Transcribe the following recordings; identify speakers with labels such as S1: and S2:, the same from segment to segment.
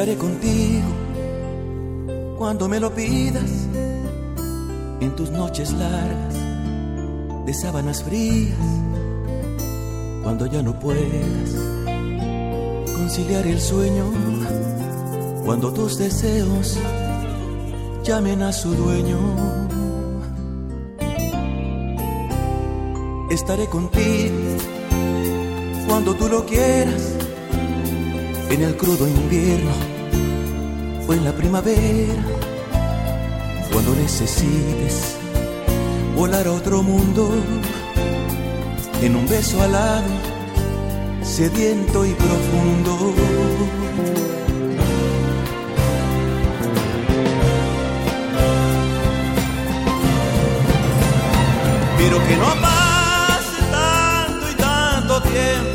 S1: Estaré contigo cuando me lo pidas en tus noches largas de sábanas frías, cuando ya no puedas conciliar el sueño, cuando tus deseos llamen a su dueño. Estaré contigo cuando tú lo quieras, en el crudo invierno en la primavera, cuando necesites volar a otro mundo, en un beso alado, sediento y profundo. Pero que no pase tanto y tanto tiempo,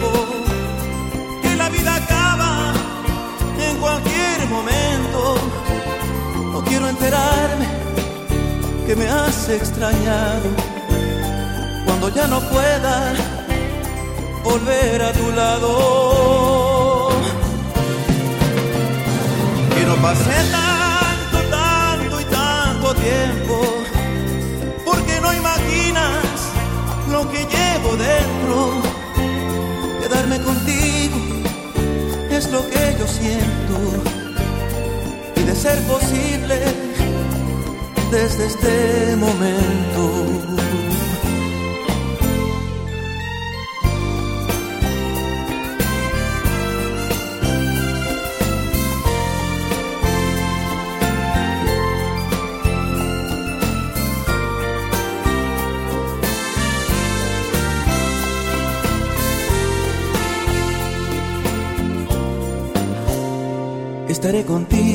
S1: quiero enterarme que me has extrañado cuando ya no pueda volver a tu lado. Que no pase tanto, tanto y tanto tiempo, porque no imaginas lo que llevo dentro. Quedarme contigo es lo que yo siento ser posible desde este momento. Estaré contigo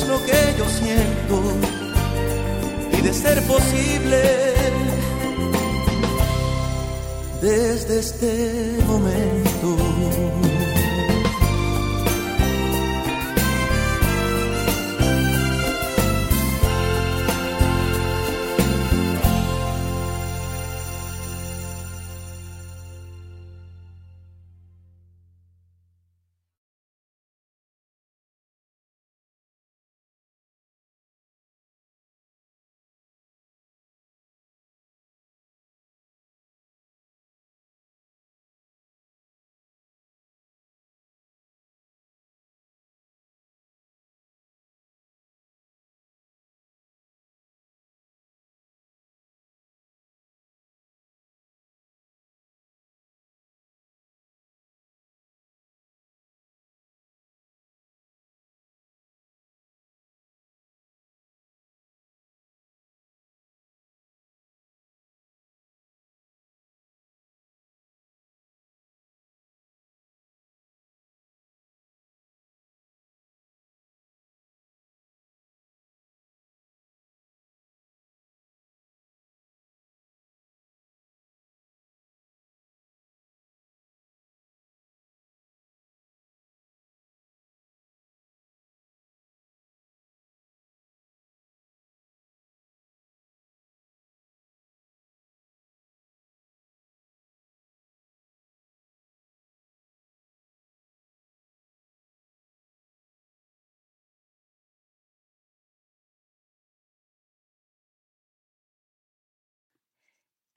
S1: Es lo que yo siento y de ser posible desde este momento.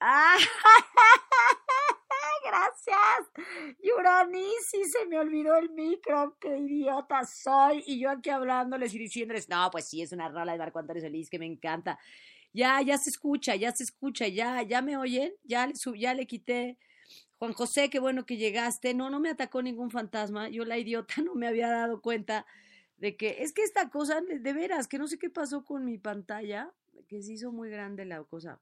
S2: Ah,
S1: gracias. Yuranisi, se me olvidó el micro, qué idiota soy. Y yo aquí hablándoles y diciéndoles, no, pues sí, es una rola de Marco Antonio Solís que me encanta. Ya, ya se escucha, ya se escucha, ya, ya me oyen, ya, ya le quité. Juan José, qué bueno que llegaste. No, no me atacó ningún fantasma. Yo, la idiota, no me había dado cuenta de que es que esta cosa, de veras, que no sé qué pasó con mi pantalla, que se hizo muy grande la cosa.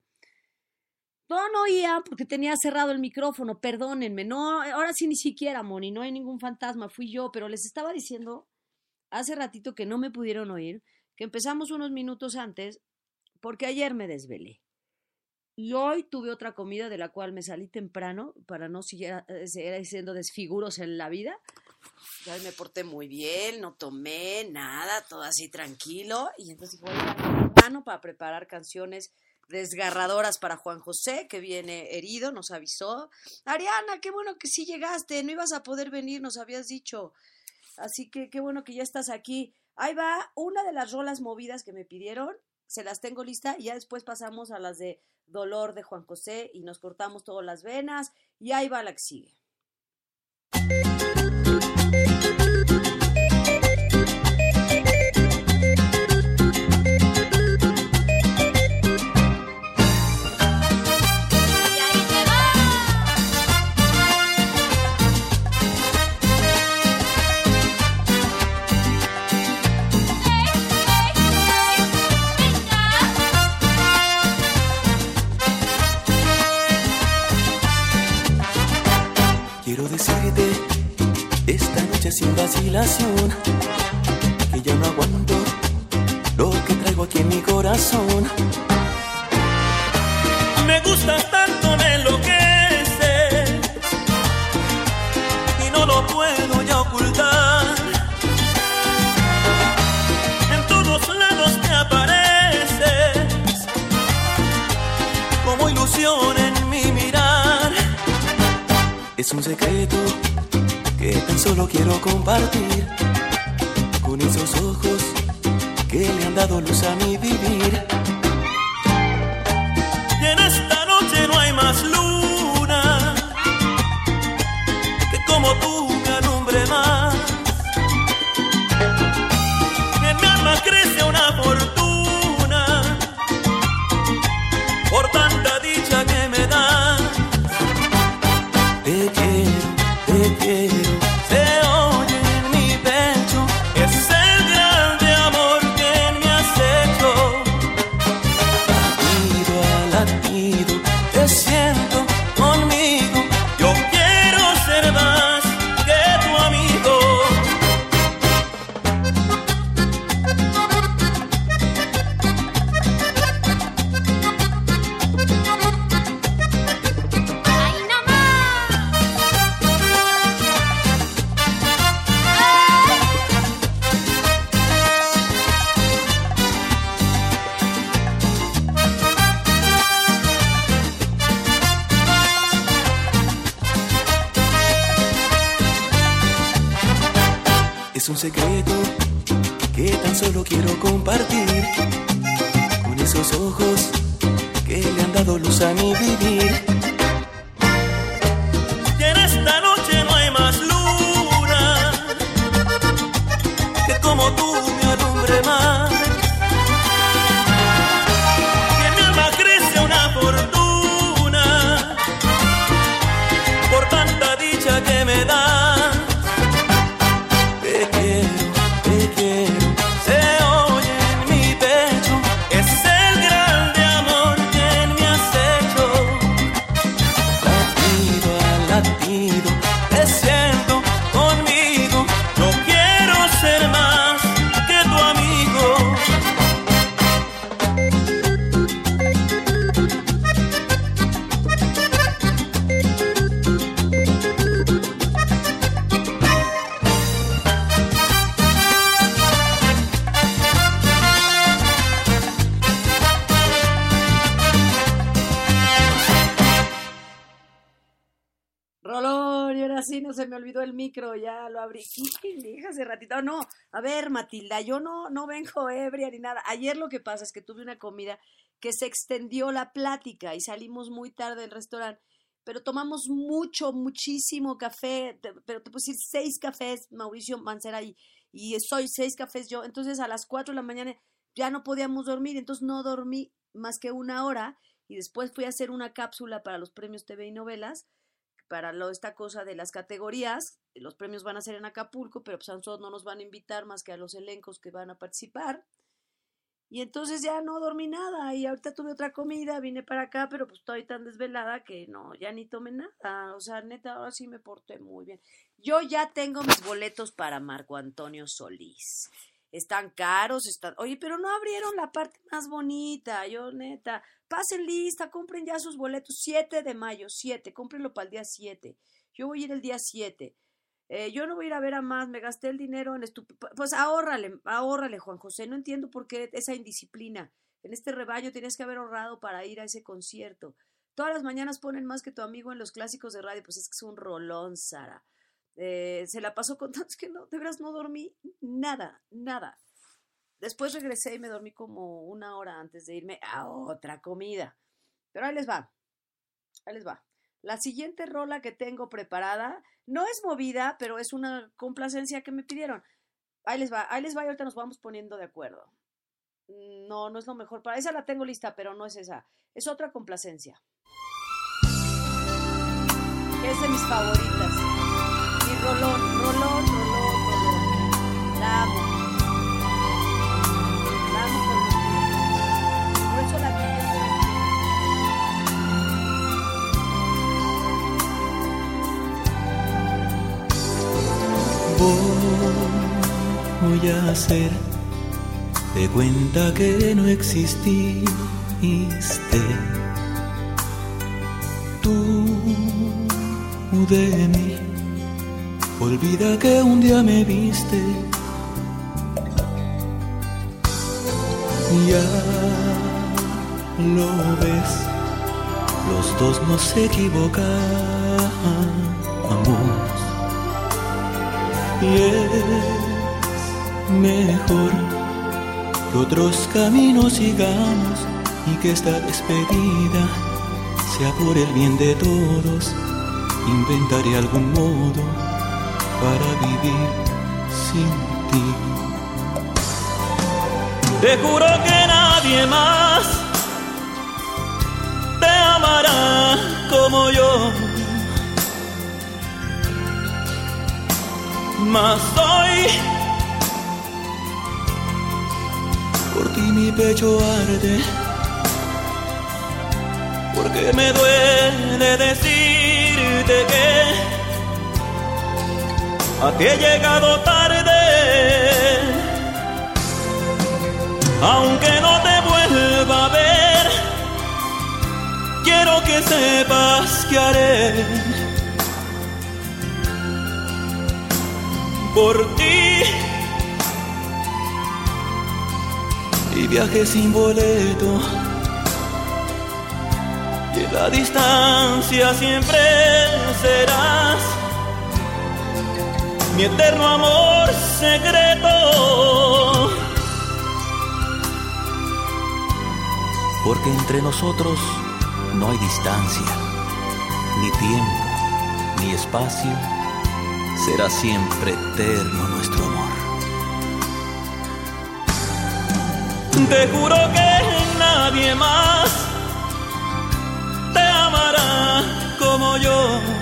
S1: No, no oía porque tenía cerrado el micrófono, perdónenme. No, ahora sí ni siquiera, Moni, no hay ningún fantasma, fui yo, pero les estaba diciendo hace ratito que no me pudieron oír, que empezamos unos minutos antes porque ayer me desvelé. Y hoy tuve otra comida de la cual me salí temprano para no seguir eh, siendo desfiguros en la vida. Ya me porté muy bien, no tomé nada, todo así tranquilo. Y entonces voy a temprano para preparar canciones desgarradoras para Juan José, que viene herido, nos avisó. Ariana, qué bueno que sí llegaste, no ibas a poder venir, nos habías dicho. Así que qué bueno que ya estás aquí. Ahí va una de las rolas movidas que me pidieron, se las tengo lista y ya después pasamos a las de Dolor de Juan José y nos cortamos todas las venas y ahí va la que sigue.
S2: Hace ratito. No, a ver, Matilda, yo no, no vengo ebria ni nada. Ayer lo que pasa es que tuve una comida que se extendió la plática y salimos muy tarde del restaurante. pero tomamos mucho, muchísimo café, pero te puedo decir seis cafés, Mauricio Mancera, y, y soy seis cafés yo. Entonces a las cuatro de la mañana ya no podíamos dormir, entonces no dormí más que una hora y después fui a hacer una cápsula para los premios TV y novelas, para esta cosa de las categorías. Los premios van a ser en Acapulco, pero pues a nosotros no nos van a invitar más que a los elencos que van a participar. Y entonces ya no dormí nada y ahorita tuve otra comida, vine para acá, pero pues estoy tan desvelada que no, ya ni tomé nada. O sea, neta, ahora sí me porté muy bien. Yo ya tengo mis boletos para Marco Antonio Solís. Están caros, están... Oye, pero no abrieron la parte más bonita, yo neta. Pasen lista, compren ya sus boletos. 7 de mayo, 7, cómprenlo para el día 7. Yo voy a ir el día 7. Eh, yo no voy a ir a ver a más, me gasté el dinero en estúpido. Pues ahórrale, ahórrale, Juan José. No entiendo por qué esa indisciplina. En este rebaño tienes que haber ahorrado para ir a ese concierto. Todas las mañanas ponen más que tu amigo en los clásicos de radio. Pues es que es un rolón, Sara. Eh, se la pasó con tantos que no, de veras no dormí nada, nada. Después regresé y me dormí como una hora antes de irme a otra comida. Pero ahí les va. Ahí les va. La siguiente rola que tengo preparada no es movida, pero es una complacencia que me pidieron. Ahí les va, ahí les va y ahorita nos vamos poniendo de acuerdo. No, no es lo mejor. Para esa la tengo lista, pero no es esa. Es otra complacencia. Es de mis favoritas. Rolón, rolón, rolón, rolón. La amo. La la
S1: voy a hacer de cuenta que no exististe. Tú de mí, olvida que un día me viste. Ya lo ves, los dos nos equivocamos y es mejor que otros caminos sigamos y que esta despedida sea por el bien de todos. Inventaré algún modo para vivir sin ti. Te juro que nadie más te amará como yo más hoy. Por ti mi pecho arde, porque me duele decirte que a ti he llegado tarde, aunque no te vuelva a ver, quiero que sepas que haré por ti. Y viaje sin boleto. Y la distancia siempre serás mi eterno amor secreto. Porque entre nosotros no hay distancia, ni tiempo, ni espacio será siempre eterno nuestro amor. Te juro que nadie más te amará como yo.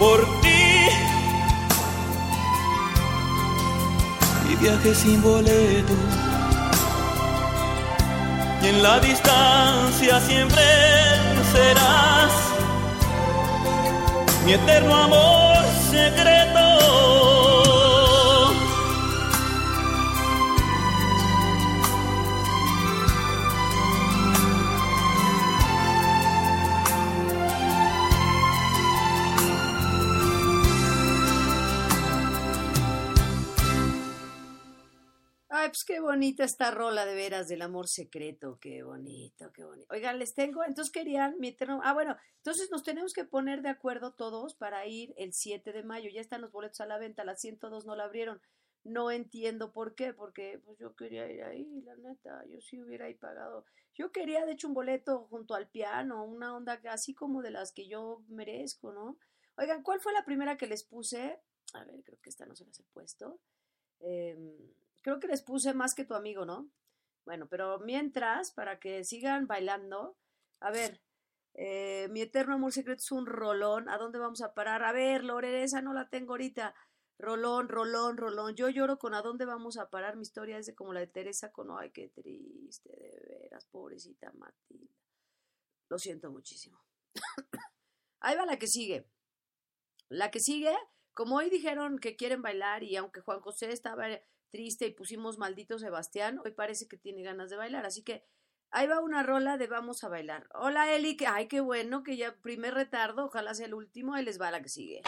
S1: por ti. Y viaje sin boleto. Y en la distancia siempre serás mi eterno amor secreto. Qué bonita esta rola de veras del amor secreto, qué bonito, qué bonito. Oigan, les tengo, entonces querían mi ah, bueno, entonces nos tenemos que poner de acuerdo todos para ir el 7 de mayo, ya están los boletos a la venta, las 102 no la abrieron, no entiendo por qué, porque pues yo quería ir ahí, la neta, yo sí hubiera ahí pagado, yo quería de hecho un boleto junto al piano, una onda así como de las que yo merezco, ¿no? Oigan, ¿cuál fue la primera que les puse? A ver, creo que esta no se las he puesto. Eh, creo que les puse más que tu amigo, ¿no? Bueno, pero mientras, para que sigan bailando, a ver, eh, mi eterno amor secreto es un rolón. ¿A dónde vamos a parar? A ver, Lore, esa no la tengo ahorita. Rolón, rolón, rolón. Yo lloro con a dónde vamos a parar. Mi historia es de como la de Teresa con, ay, qué triste, de veras, pobrecita Matilda. Lo siento muchísimo. Ahí va la que sigue. La que sigue, como hoy dijeron que quieren bailar y aunque Juan José estaba triste y pusimos maldito Sebastián, hoy parece que tiene ganas de bailar. Así que ahí va una rola de vamos a bailar. Hola Eli, que, ay, qué bueno, que ya primer retardo, ojalá sea el último, ahí les va la que sigue.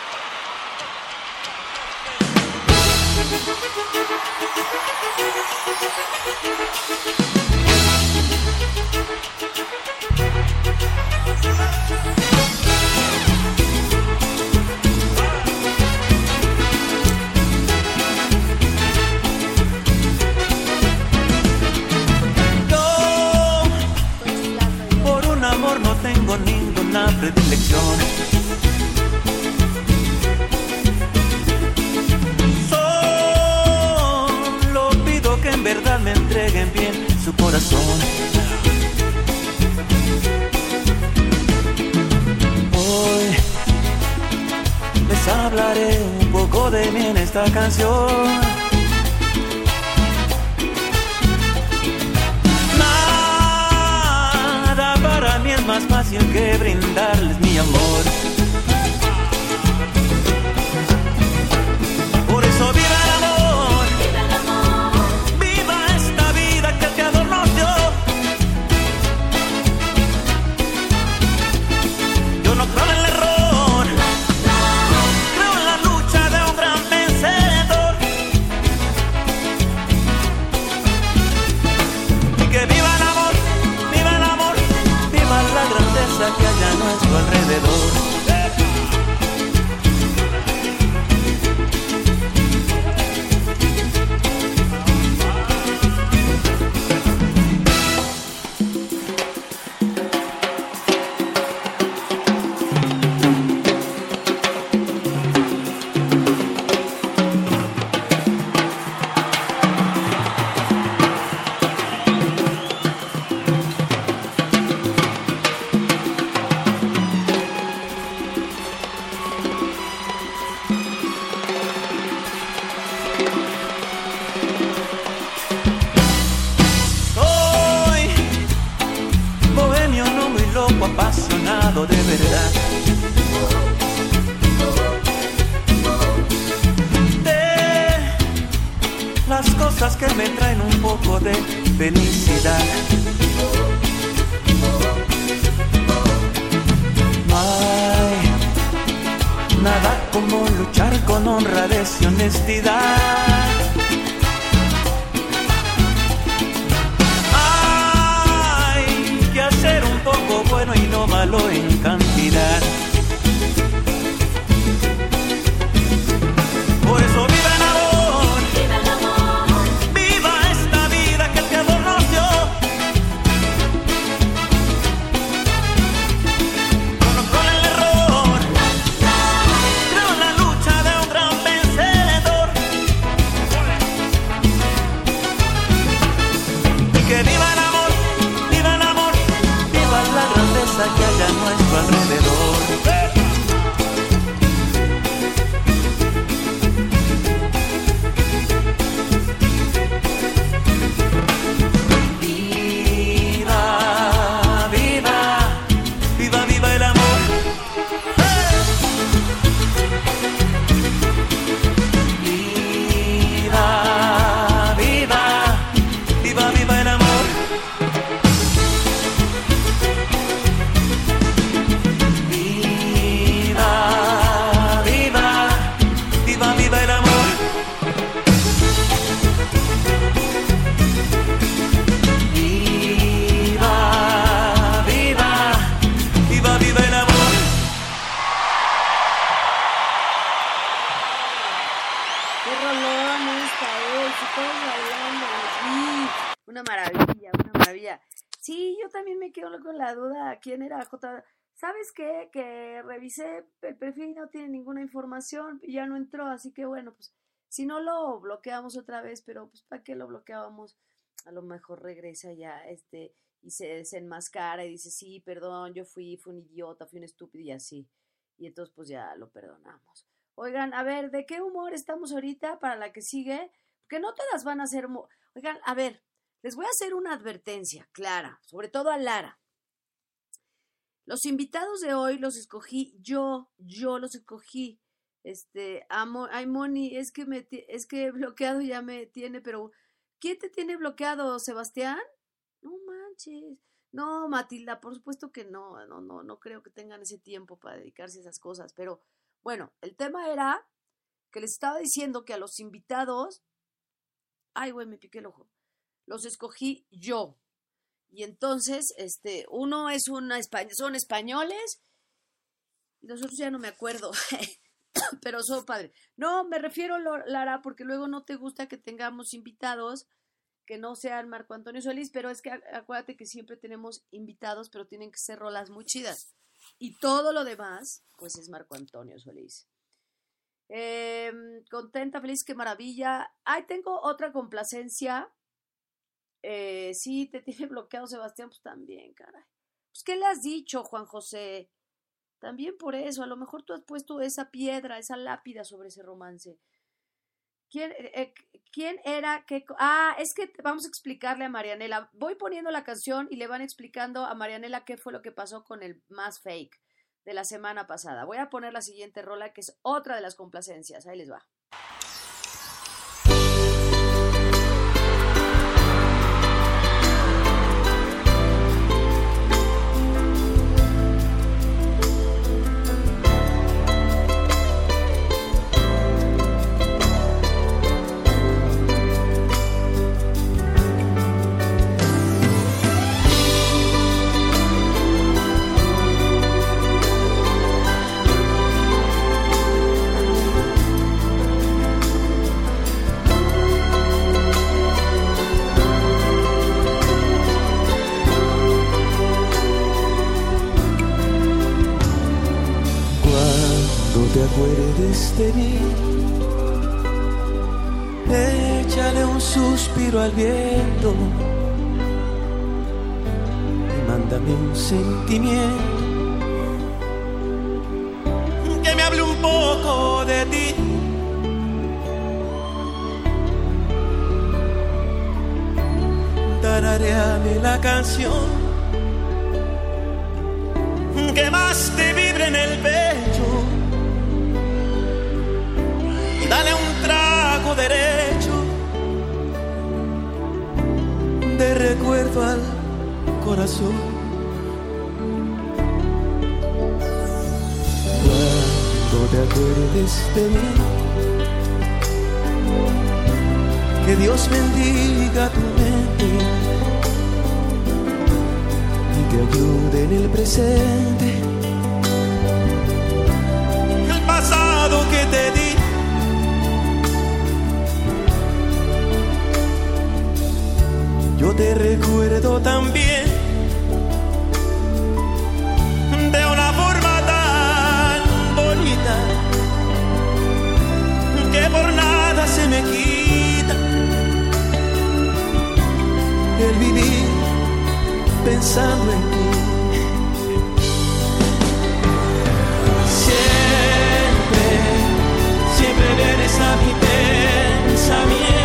S2: Duda. ¿Quién era J? ¿Sabes qué? Que revisé el perfil y no tiene ninguna información ya no entró, así que bueno, pues si no lo bloqueamos otra vez, pero pues ¿para qué lo bloqueábamos? A lo mejor regresa ya este y se desenmascara y dice, sí, perdón, yo fui, fui un idiota, fui un estúpido y así. Y entonces pues ya lo perdonamos. Oigan, a ver, ¿de qué humor estamos ahorita para la que sigue? Porque no todas van a ser. Oigan, a ver, les voy a hacer una advertencia clara, sobre todo a Lara. Los invitados de hoy los escogí yo, yo los escogí. Este, amo, ay, Moni, es que me, es que bloqueado ya me tiene, pero ¿quién te tiene bloqueado, Sebastián? No manches. No, Matilda, por supuesto que no, no, no, no creo que tengan ese tiempo para dedicarse a esas cosas, pero bueno, el tema era que les estaba diciendo que a los invitados, ay, güey, me piqué el ojo, los escogí yo. Y entonces, este, uno es una, son españoles, y los otros ya no me acuerdo, pero son padres. No, me refiero, Lara, porque luego no te gusta que tengamos invitados que no sean Marco Antonio Solís, pero es que acuérdate que siempre tenemos invitados, pero tienen que ser rolas muy chidas. Y todo lo demás, pues es Marco Antonio Solís. Em, contenta, feliz, qué maravilla. Ay, tengo otra complacencia. Eh, sí, te tiene bloqueado Sebastián, pues también, caray. Pues, ¿qué le has dicho, Juan José? También por eso, a lo mejor tú has puesto esa piedra, esa lápida sobre ese romance. ¿Quién, eh, eh, ¿Quién era? Qué, ah, es que vamos a explicarle a Marianela. Voy poniendo la canción y le van explicando a Marianela qué fue lo que pasó con el más fake de la semana pasada. Voy a poner la siguiente rola que es otra de las complacencias. Ahí les va.
S1: Hable un poco de ti. Tarareame la canción que más te vibre en el pecho dale un trago derecho de recuerdo al corazón. Te acuerdes de mí, que Dios bendiga tu mente y te ayude en el presente. El pasado que te di yo te recuerdo también por nada se me quita el vivir pensando en ti. Siempre, siempre vienes a mi pensamiento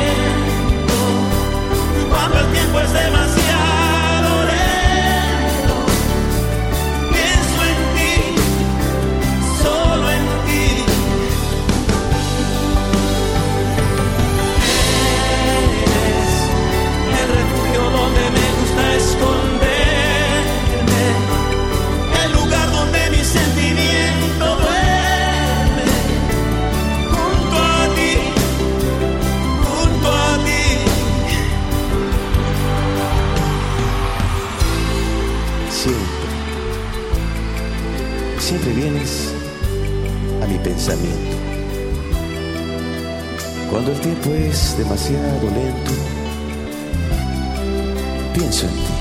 S1: pensamiento. Cuando el tiempo es demasiado lento, pienso en ti.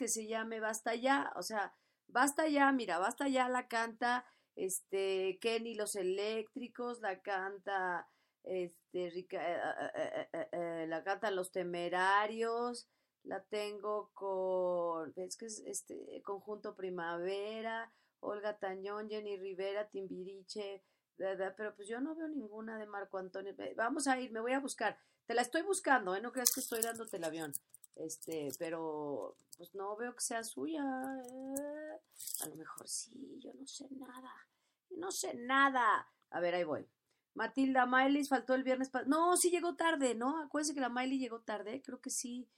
S2: Que se llame Basta ya. O sea, Basta ya, mira, Basta ya la canta este Kenny los Eléctricos, la canta este Rica- eh, eh, eh, la cantan los Temerarios, la tengo con es que es este conjunto Primavera, Olga Tañón, Jenny Rivera, Timbiriche, pero pues yo no veo ninguna de Marco Antonio. Vamos a ir, me voy a buscar. Te la estoy buscando, ¿eh? No creas que estoy dándote el avión. Este, pero pues no veo que sea suya. ¿eh? A lo mejor sí, yo no sé nada. No sé nada. A ver, ahí voy. Matilda Miley faltó el viernes. No, sí llegó tarde, ¿no? Acuérdense que la Miley llegó tarde, creo que sí.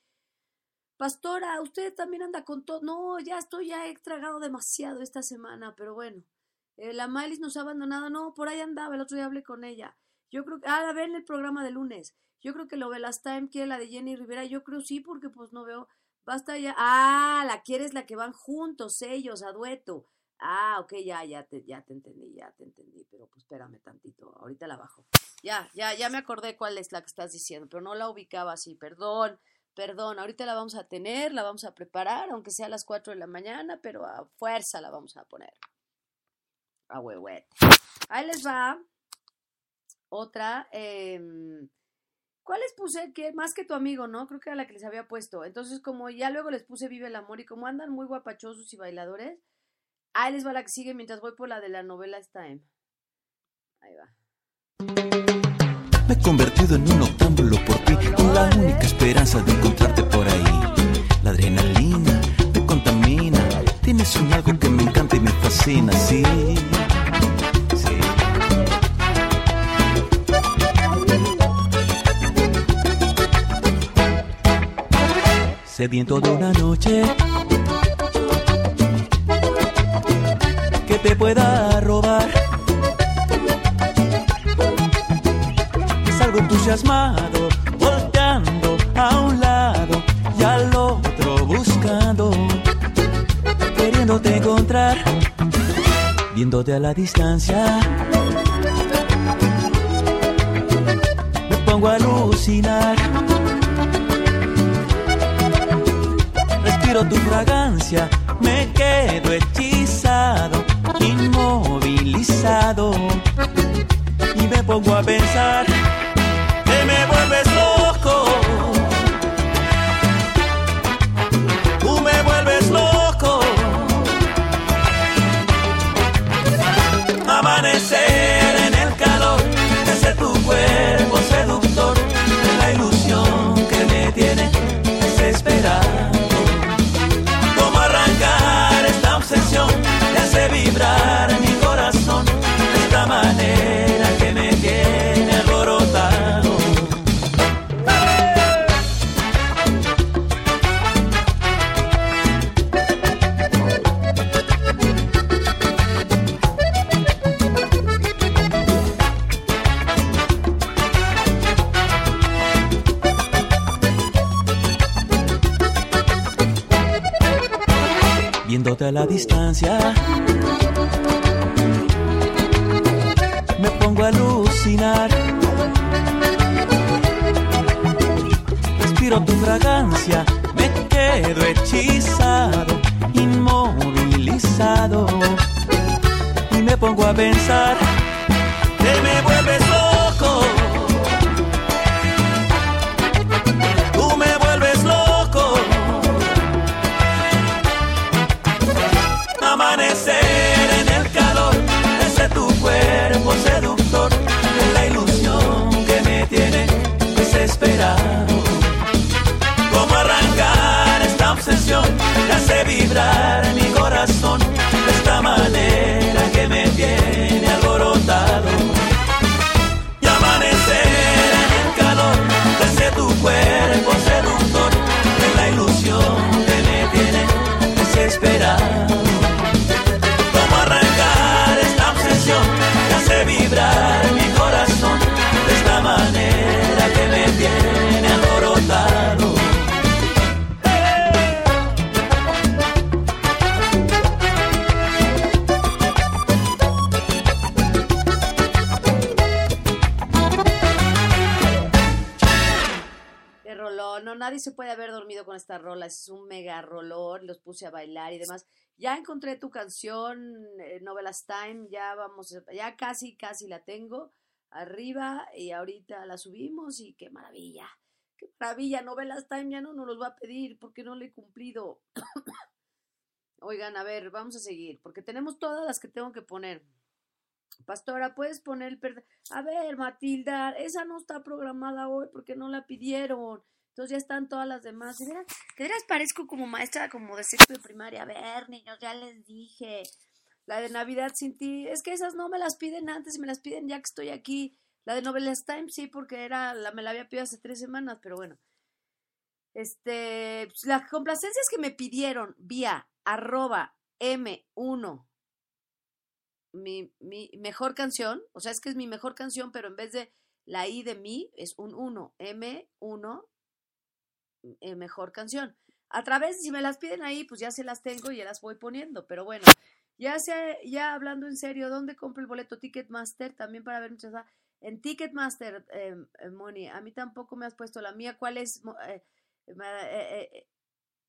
S2: Pastora, usted también anda con todo. No, ya estoy, ya he tragado demasiado esta semana, pero bueno. Eh, la Miley nos ha abandonado. No, por ahí andaba, el otro día hablé con ella. Yo creo que, ah, la ve en el programa de lunes. Yo creo que lo de Last Time quiere la de Jenny Rivera. Yo creo sí, porque pues no veo. Basta ya. Ah, la quieres la que van juntos, ellos, a dueto. Ah, ok, ya, ya te, ya te entendí, ya te entendí. Pero pues espérame tantito, ahorita la bajo. Ya, ya, ya me acordé cuál es la que estás diciendo, pero no la ubicaba así, perdón. Perdón, ahorita la vamos a tener, la vamos a preparar, aunque sea a las 4 de la mañana, pero a fuerza la vamos a poner. A huehuete. Ahí les va otra. em, ¿Cuál les puse? Que más que tu amigo, ¿no? Creo que era la que les había puesto. Entonces, como ya luego les puse Vive el Amor y como andan muy guapachosos y bailadores, ahí les va la que sigue mientras voy por la de la novela Time. Ahí va.
S1: Me he convertido en un octámbulo por ti, con la única esperanza de encontrarte por ahí. La adrenalina me contamina, tienes un algo que me encanta y me fascina, sí. sí. Sediento de una noche que te pueda robar. Salgo entusiasmado, volteando a un lado y al otro buscando, queriéndote encontrar, viéndote a la distancia. Me pongo a alucinar. Respiro tu fragancia, me quedo hechizado, inmovilizado. Y me pongo a pensar a
S2: bailar y demás. Ya encontré tu canción, eh, Novelas Time. Ya vamos, ya casi, casi la tengo arriba y ahorita la subimos y qué maravilla. Qué maravilla. Novelas Time ya no nos los va a pedir porque no le he cumplido. Oigan, a ver, vamos a seguir porque tenemos todas las que tengo que poner. Pastora, ¿puedes poner el A ver, Matilda, esa no está programada hoy porque no la pidieron. Entonces ya están todas las demás. De veras, parezco como maestra como de sexto de primaria. A ver, niños, ya les dije. La de Navidad sin ti. Es que esas no me las piden antes, me las piden ya que estoy aquí. La de Novelas Time sí, porque era, la, me la había pedido hace tres semanas, pero bueno. Este, pues, las complacencias que me pidieron vía arroba M1 mi, mi mejor canción, o sea, es que es mi mejor canción, pero en vez de la I de mí, es un 1, M1, eh, mejor canción. A través, si me las piden ahí, pues ya se las tengo y ya las voy poniendo, pero bueno, ya sé, ya hablando en serio, ¿dónde compro el boleto Ticketmaster? También para ver muchas... En Ticketmaster, eh, eh, Moni, a mí tampoco me has puesto la mía, ¿cuál es? Eh, ma- eh, eh,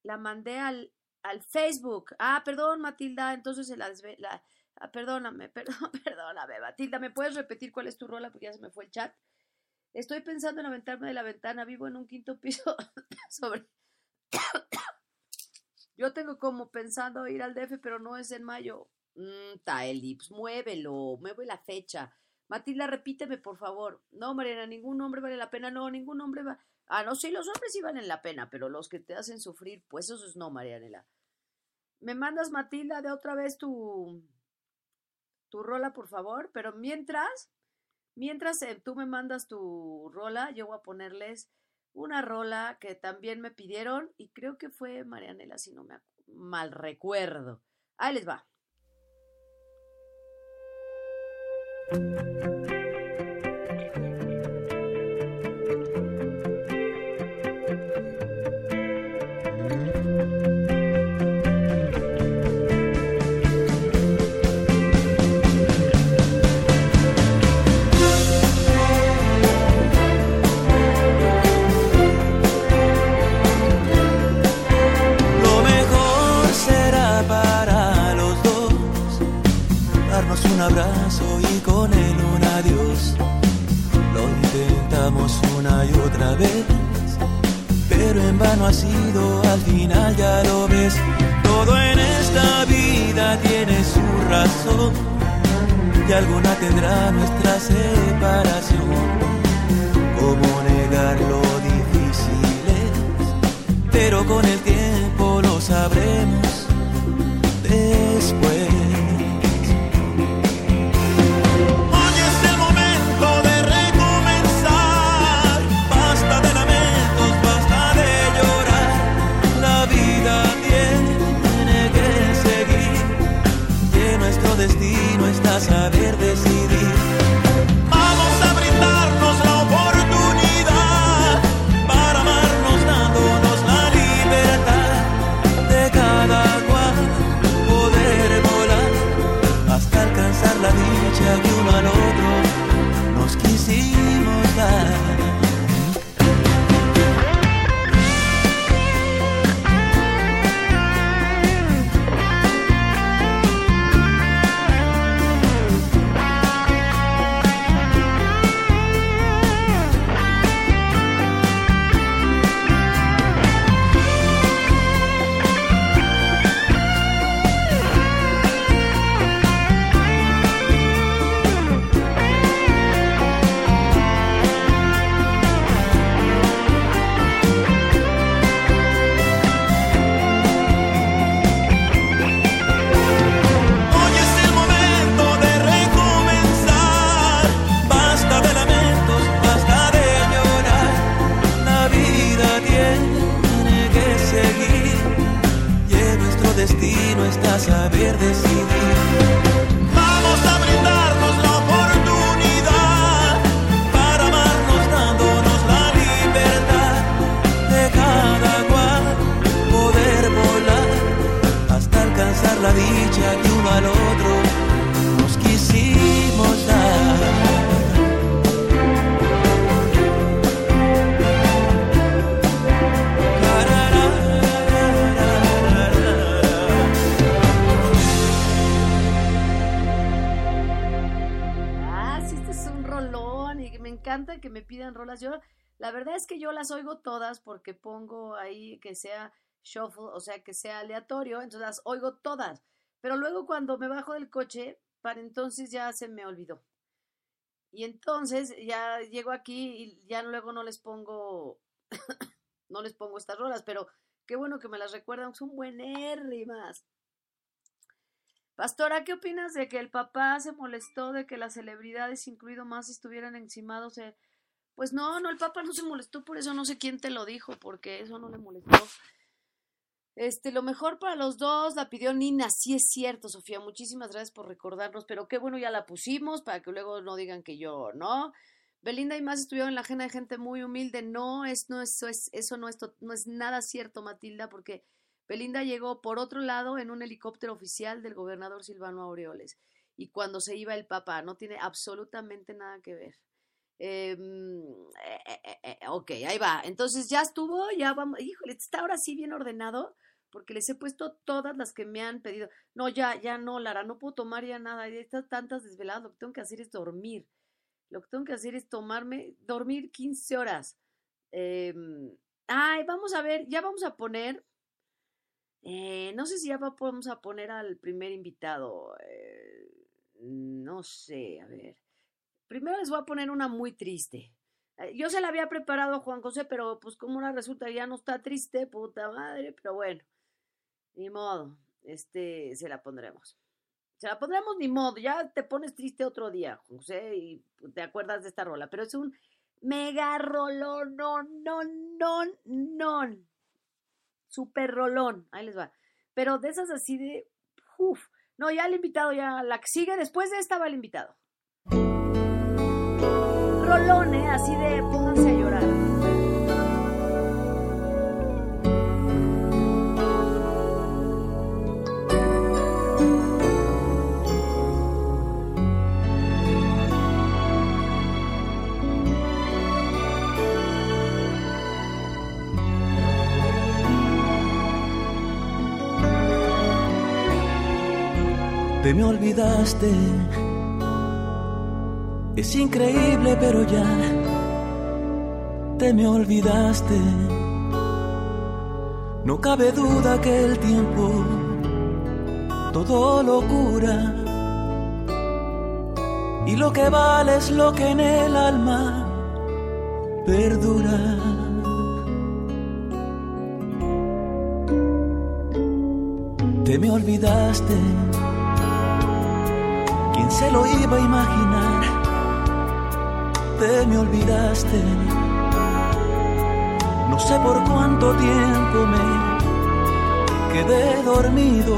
S2: la mandé al, al Facebook. Ah, perdón, Matilda, entonces se la, la Ah, perdóname, perdón, perdóname, Matilda, ¿me puedes repetir cuál es tu rola? Porque ya se me fue el chat. Estoy pensando en aventarme de la ventana, vivo en un quinto piso sobre... Yo tengo como pensando ir al DF, pero no es en mayo. Mm, Taeli, pues muévelo, mueve la fecha. Matilda, repíteme, por favor. No, Mariana, ningún hombre vale la pena. No, ningún hombre va... Ah, no, sí, los hombres sí valen la pena, pero los que te hacen sufrir, pues esos no, Marianela. ¿Me mandas, Matilda, de otra vez tu, tu rola, por favor? Pero mientras, mientras eh, tú me mandas tu rola, yo voy a ponerles una rola que también me pidieron y creo que fue Marianela, si no me mal recuerdo. Ahí les va.
S1: Abrazo y con él un adiós. Lo intentamos una y otra vez, pero en vano ha sido, al final ya lo ves. Todo en esta vida tiene su razón y alguna tendrá nuestra separación. ¿Cómo negar lo difícil es? Pero con el tiempo dicha que uno al otro nos quisimos dar. Ah, si este
S2: es un rolón y me encanta que me pidan rolas. Yo, la verdad es que yo las oigo todas porque pongo ahí que sea shuffle, o sea, que sea aleatorio, entonces oigo todas. Pero luego cuando me bajo del coche, para entonces ya se me olvidó. Y entonces ya llego aquí y ya luego no les pongo, no les pongo estas rolas, pero qué bueno que me las recuerdan, son buenérrimas. Pastora, ¿qué opinas de que el papá se molestó de que las celebridades, incluido más, estuvieran encimados? Pues no, no, el papá no se molestó, por eso no sé quién te lo dijo, porque eso no le molestó. Este, lo mejor para los dos la pidió Nina, sí es cierto, Sofía, muchísimas gracias por recordarnos, pero qué bueno, ya la pusimos para que luego no digan que yo, ¿no? Belinda y más estuvieron en la ajena de gente muy humilde, no, es, no, eso, es, eso no, es, no es nada cierto, Matilda, porque Belinda llegó por otro lado en un helicóptero oficial del gobernador Silvano Aureoles y cuando se iba el papá, no tiene absolutamente nada que ver. Em, eh, eh, eh, ok, ahí va. Entonces ya estuvo, ya vamos. Híjole, está ahora sí bien ordenado porque les he puesto todas las que me han pedido. No, ya, ya no, Lara, no puedo tomar ya nada. Ya están tantas desveladas. Lo que tengo que hacer es dormir. Lo que tengo que hacer es tomarme, dormir 15 horas. Em, ay, vamos a ver, ya vamos a poner eh, no sé si ya vamos a poner al primer invitado. Eh, no sé, a ver. Primero les voy a poner una muy triste. Eh, yo se la había preparado a Juan José, pero pues como ahora resulta ya no está triste, puta madre, pero bueno, ni modo, este, se la pondremos. Se la pondremos ni modo, ya te pones triste otro día, José, y te acuerdas de esta rola, pero es un mega rolón, no, no, no, no super rolón, ahí les va. Pero de esas así de, uff, no, ya el invitado, ya la que sigue, después de esta va el invitado. Rolón, ¿eh? Así de,
S1: me olvidaste. Es increíble, pero ya te me olvidaste. No cabe duda que el tiempo todo lo cura. Y lo que vale es lo que en el alma perdura. Te me olvidaste se lo iba a imaginar? Te me olvidaste. No sé por cuánto tiempo me quedé dormido.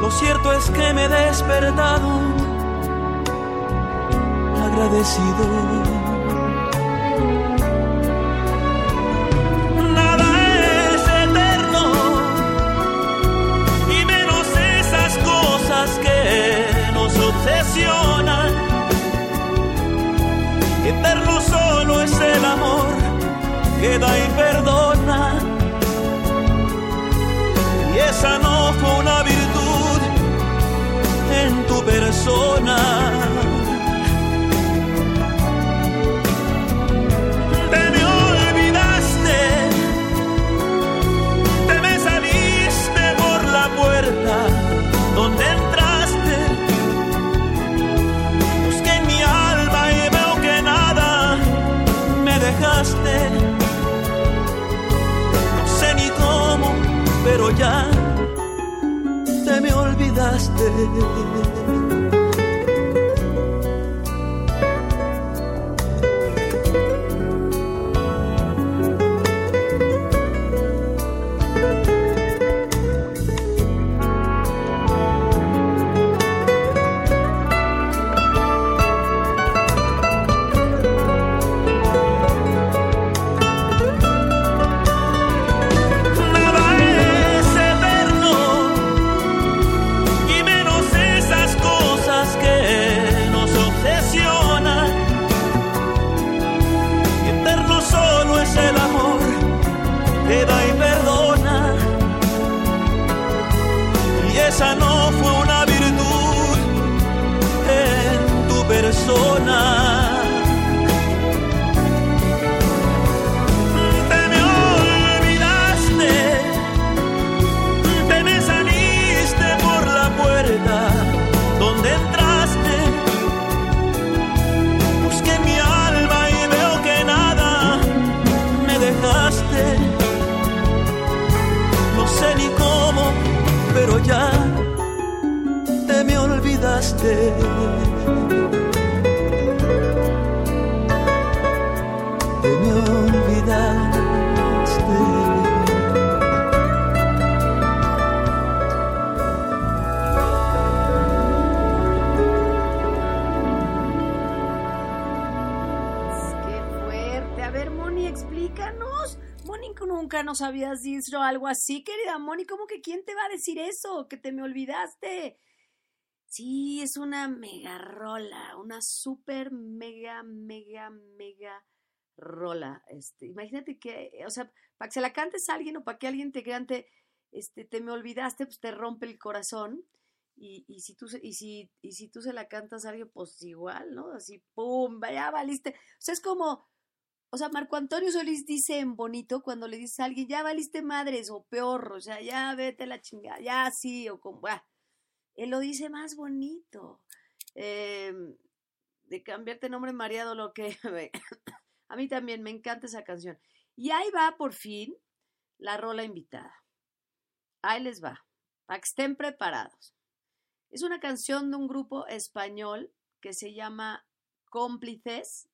S1: Lo cierto es que me he despertado agradecido. Eterno solo es el amor que da y perdona. Y esa no fue una virtud en tu persona. Ya te me olvidaste.
S2: Nos habías dicho algo así, querida Moni. ¿Cómo que quién te va a decir eso? Que te me olvidaste. Sí, es una mega rola, una súper mega, mega, mega rola. Este, imagínate que, o sea, para que se la cantes a alguien o para que alguien te cante, este, te me olvidaste, pues te rompe el corazón. Y, y, si tú, y, si, y si tú se la cantas a alguien, pues igual, ¿no? Así, ¡pum! Ya valiste. O sea, es como, o sea, Marco Antonio Solís dice en bonito cuando le dice a alguien, ya valiste madres, o peor, o sea, ya vete la chingada, ya sí, o como, ah. Él lo dice más bonito. Eh, de cambiarte nombre mareado, lo que. a mí también me encanta esa canción. Y ahí va por fin la rola invitada. Ahí les va, para que estén preparados. Es una canción de un grupo español que se llama Cómplices,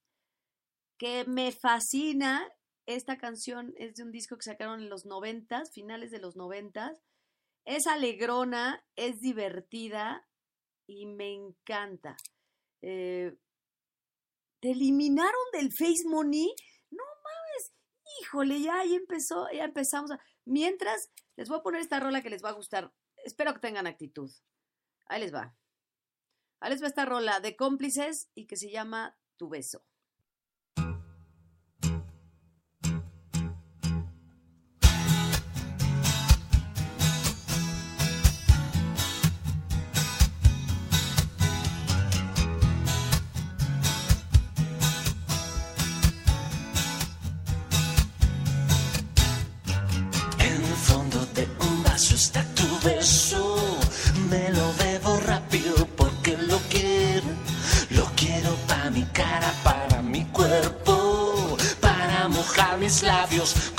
S2: que me fascina. Esta canción es de un disco que sacaron en los noventas, finales de los noventas. Es alegrona, es divertida y me encanta. Eh, ¿Te eliminaron del Face Money? No mames, híjole, ya ahí empezó, ya empezamos. Mientras, les voy a poner esta rola que les va a gustar. Espero que tengan actitud. Ahí les va. Ahí les va esta rola de cómplices y que se llama Tu beso.
S3: Labios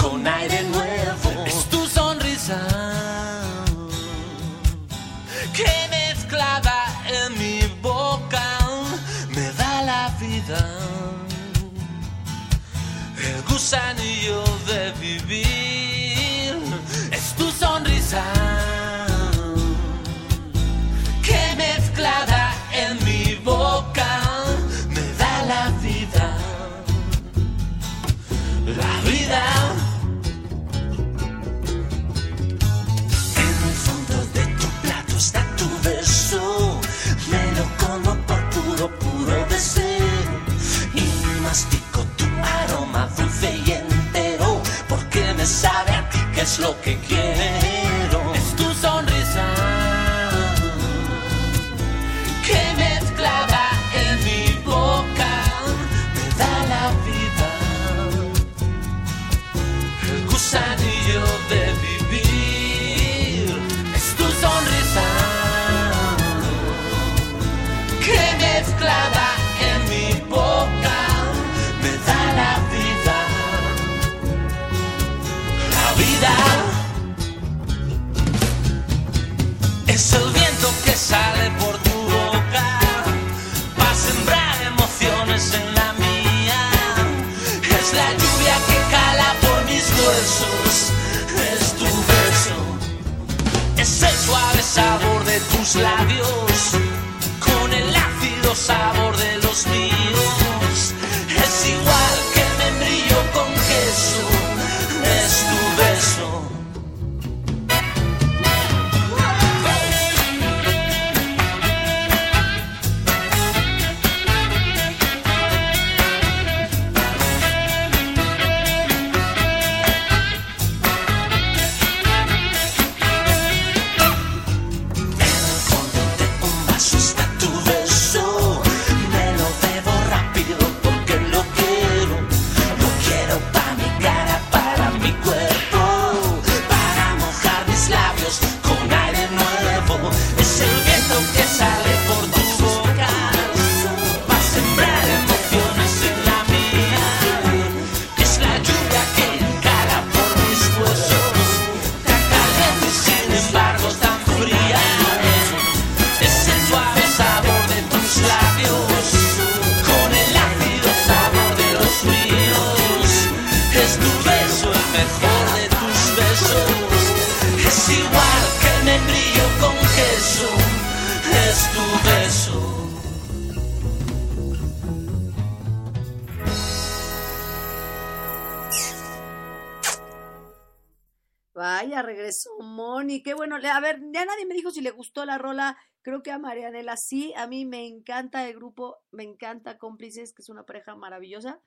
S3: A
S2: ver, ya nadie me dijo si le gustó la rola. Creo que a Marianela sí. A mí me encanta el grupo, me encanta Cómplices, que es una pareja maravillosa.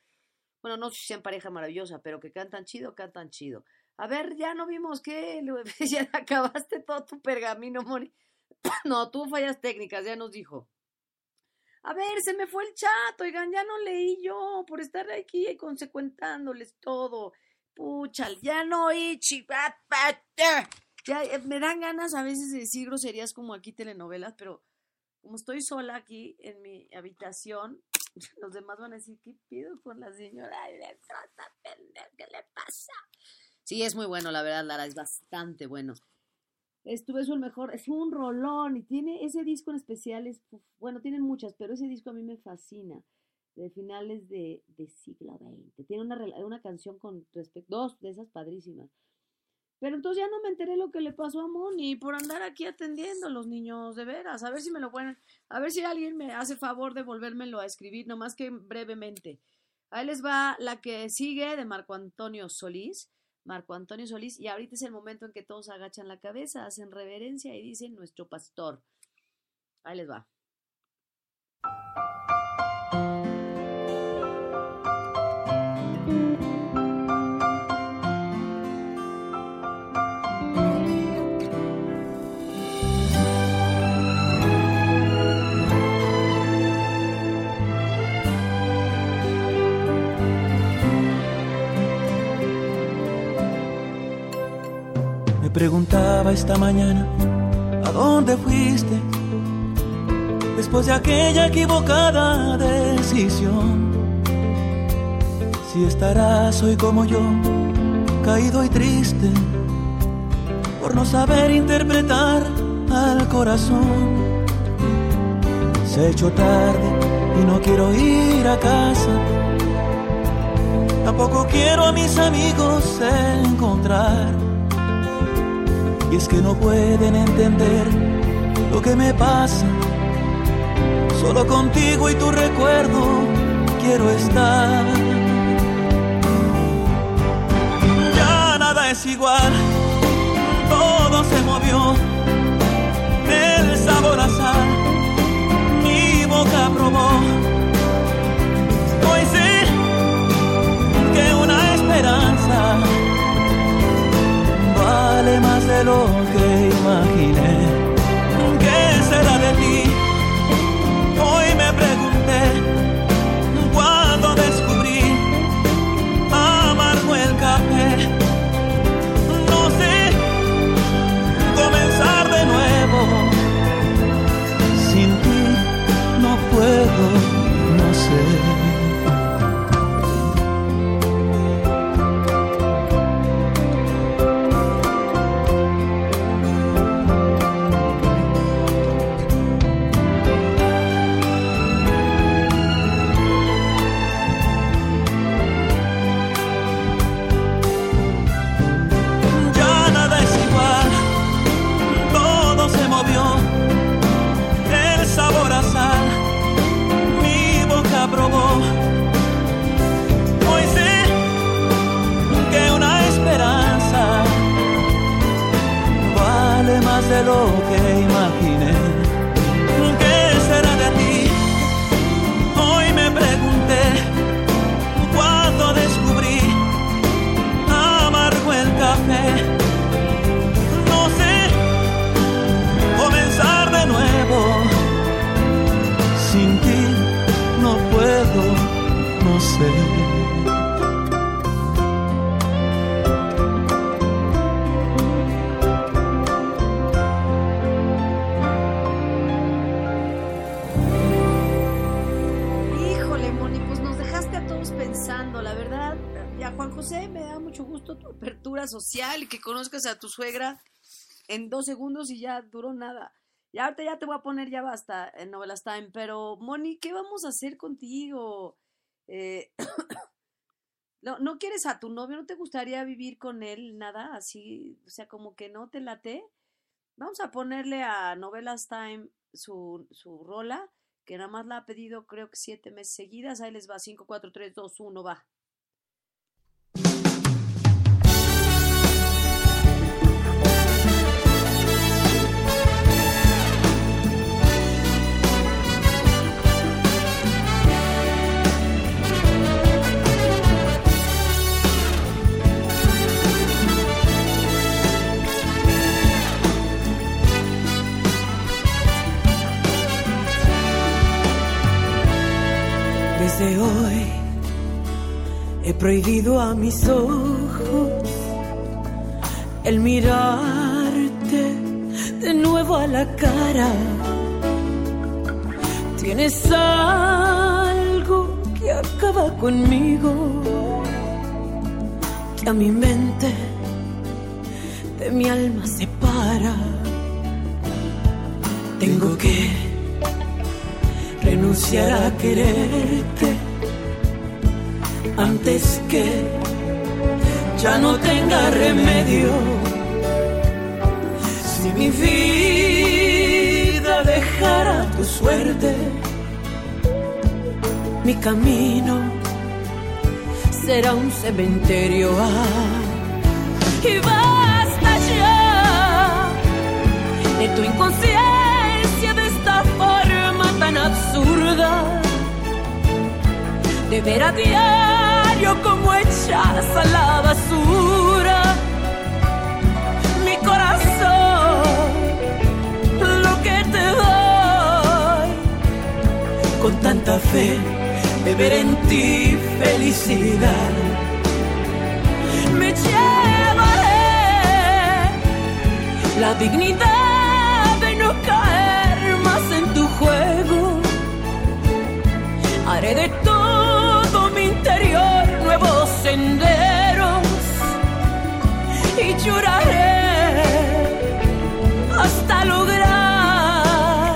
S2: Bueno, no sé si sean pareja maravillosa, pero que cantan chido, cantan chido. A ver, ya no vimos que ya acabaste todo tu pergamino, Moni. No, tú fallas técnicas, ya nos dijo. A ver, se me fue el chat, oigan, ya no leí yo por estar aquí consecuentándoles todo. Pucha, ya no oí, Ya eh, me dan ganas a veces de decir groserías como aquí telenovelas, pero como estoy sola aquí en mi habitación, los demás van a decir, ¿qué pido con la señora? ¿Qué le pasa? Sí, es muy bueno, la verdad, Lara, es bastante bueno. Estuve eso el mejor, es un rolón y tiene ese disco en especial, es, bueno, tienen muchas, pero ese disco a mí me fascina, de finales de, siglo XX. Tiene una, una canción con respecto, dos de esas padrísimas. Pero entonces ya no me enteré lo que le pasó a Moni por andar aquí atendiendo a los niños de veras. A ver si me lo pueden, a ver si alguien me hace favor de volvérmelo a escribir, nomás que brevemente. Ahí les va la que sigue de Marco Antonio Solís. Marco Antonio Solís, y ahorita es el momento en que todos agachan la cabeza, hacen reverencia y dicen nuestro pastor. Ahí les va.
S1: Preguntaba esta mañana, ¿a dónde fuiste? Después de aquella equivocada decisión. Si estarás hoy como yo, caído y triste, por no saber interpretar al corazón. Se ha tarde y no quiero ir a casa. Tampoco quiero a mis amigos encontrar y es que no pueden entender lo que me pasa. Solo contigo y tu recuerdo quiero estar. Ya nada es igual, todo se movió. El sabor a mi boca probó. Hoy sé que una esperanza vale más de lo que imaginé.
S2: Social que conozcas a tu suegra en dos segundos y ya duró nada. Y ahorita ya te voy a poner ya basta en Novelas Time, pero Moni, ¿qué vamos a hacer contigo? Eh, no, ¿No quieres a tu novio? ¿No te gustaría vivir con él? Nada, así, o sea, como que no te late. Vamos a ponerle a Novelas Time su, su rola, que nada más la ha pedido creo que siete meses seguidas. Ahí les va, 5, 4, 3, 2, 1, va.
S4: Desde hoy he prohibido a mis ojos el mirarte de nuevo a la cara. Tienes algo que acaba conmigo, que a mi mente de mi alma separa. Tengo que renunciar a quererte antes que ya no tenga remedio. Si mi vida dejara tu suerte, mi camino será un cementerio. Ah, y basta ya de tu inconsciencia, de ver a diario como echas a la basura mi corazón, lo que te doy, con tanta fe, de ver en ti felicidad. Me llevaré la dignidad de no caer más en tu juego. De todo mi interior nuevos senderos y lloraré hasta lograr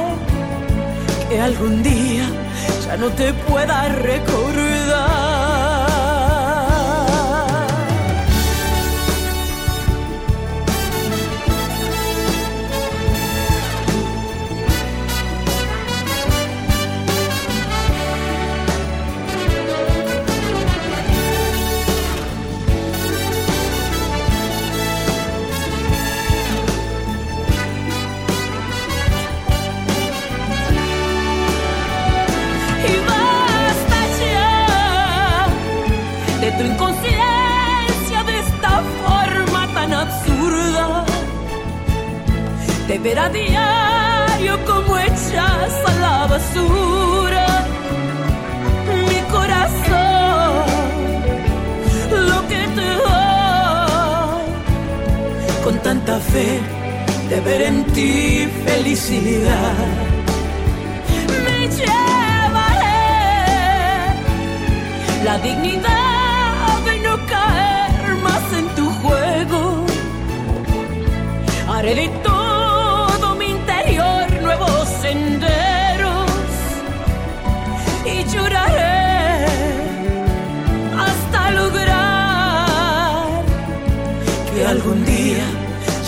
S4: que algún día ya no te pueda recordar. Ver a diario como echas a la basura mi corazón, lo que te doy, con tanta fe de ver en ti felicidad me llevaré la dignidad de no caer más en tu juego. Haré de todo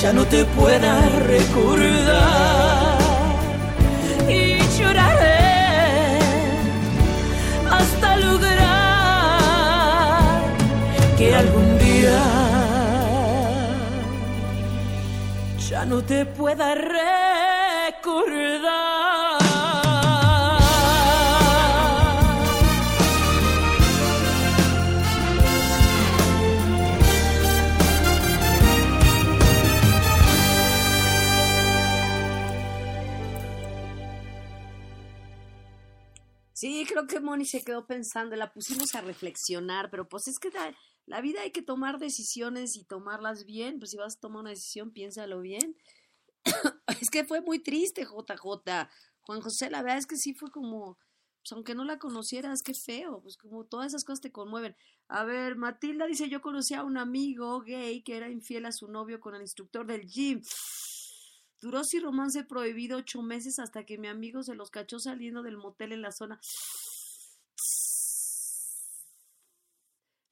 S4: ya no te pueda recordar y lloraré hasta lograr que algún día ya no te pueda recordar.
S2: Sí, creo que Moni se quedó pensando, la pusimos a reflexionar, pero pues es que la, la vida hay que tomar decisiones y tomarlas bien, pues si vas a tomar una decisión, piénsalo bien. es que fue muy triste, JJ. Juan José, la verdad es que sí fue como, pues aunque no la conocieras, qué feo, pues como todas esas cosas te conmueven. A ver, Matilda dice, yo conocí a un amigo gay que era infiel a su novio con el instructor del gym. Duró sin romance prohibido ocho meses hasta que mi amigo se los cachó saliendo del motel en la zona.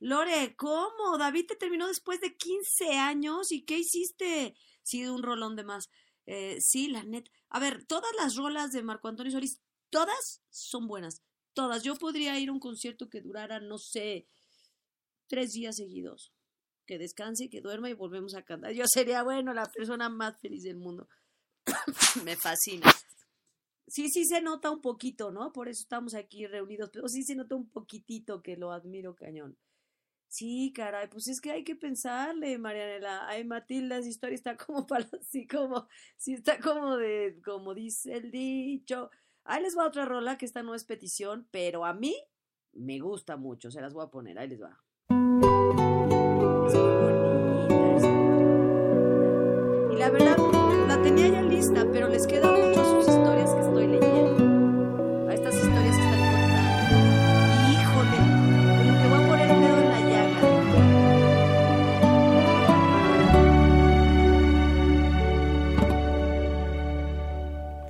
S2: Lore, ¿cómo? David te terminó después de 15 años y ¿qué hiciste? Sí, un rolón de más. Eh, sí, la net. A ver, todas las rolas de Marco Antonio Solís, todas son buenas. Todas. Yo podría ir a un concierto que durara, no sé, tres días seguidos. Que descanse, que duerma y volvemos a cantar. Yo sería, bueno, la persona más feliz del mundo. Me fascina. Sí, sí se nota un poquito, ¿no? Por eso estamos aquí reunidos, pero sí se nota un poquitito que lo admiro cañón. Sí, caray, pues es que hay que pensarle, Marianela. Ay, Matilda, esa historia está como para así como, sí está como de, como dice el dicho. Ahí les va otra rola que esta no es petición, pero a mí Me gusta mucho, se las voy a poner, ahí les va. Y la verdad, pero les quedan mucho sus historias que estoy leyendo. A estas historias que están contando. Híjole, como que voy a poner el dedo en la llaga.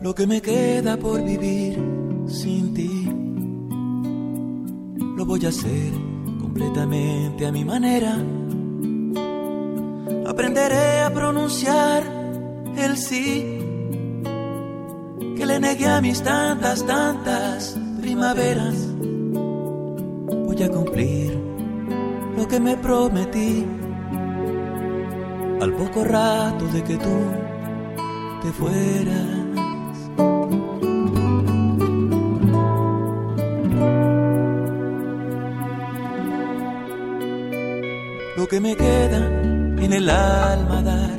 S1: Lo que me queda por vivir sin ti, lo voy a hacer completamente a mi manera. Aprenderé a pronunciar el sí que le negué a mis tantas, tantas primaveras. Voy a cumplir lo que me prometí al poco rato de que tú te fueras. lo que me queda en el alma dar.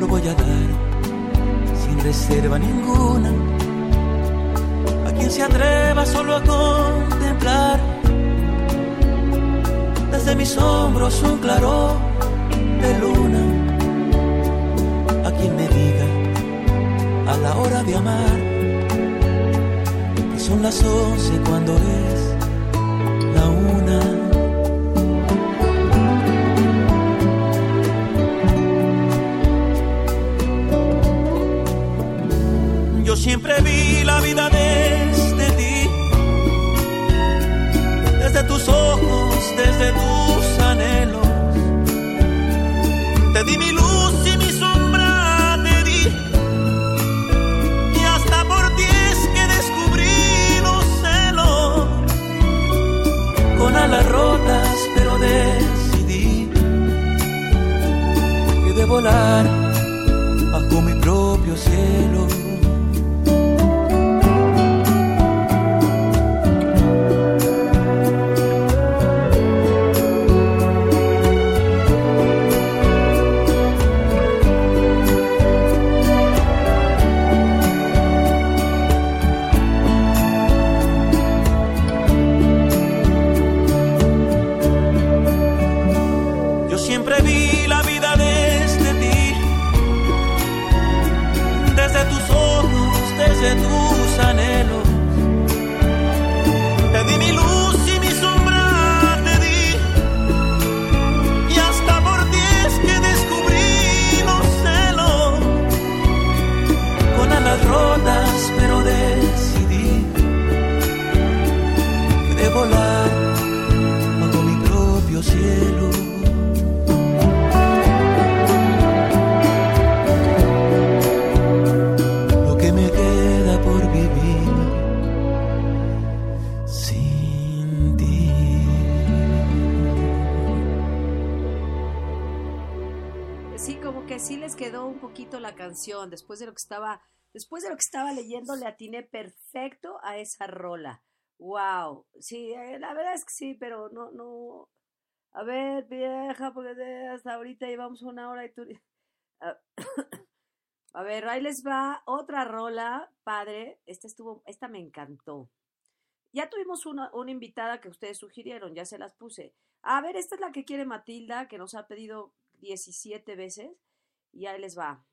S1: Lo voy a dar reserva ninguna. A quien se atreva solo a contemplar desde mis hombros un claro de luna. A quien me diga a la hora de amar que son las once cuando es siempre vi la vida desde ti, desde tus ojos, desde tus anhelos. Te di mi luz y mi sombra te di, y hasta por ti es que descubrí los celos. Con alas rotas, pero decidí que de volar bajo mi propio cielo.
S2: Después de lo que estaba, después de lo que estaba leyendo, le atiné perfecto a esa rola. Wow, sí, eh, la verdad es que sí, pero no, no. A ver, vieja, porque hasta ahorita llevamos una hora y tú. A ver, ahí les va otra rola, padre. Esta estuvo, esta me encantó. Ya tuvimos una, una invitada que ustedes sugirieron, ya se las puse. A ver, esta es la que quiere Matilda, que nos ha pedido 17 veces. Y ahí les va.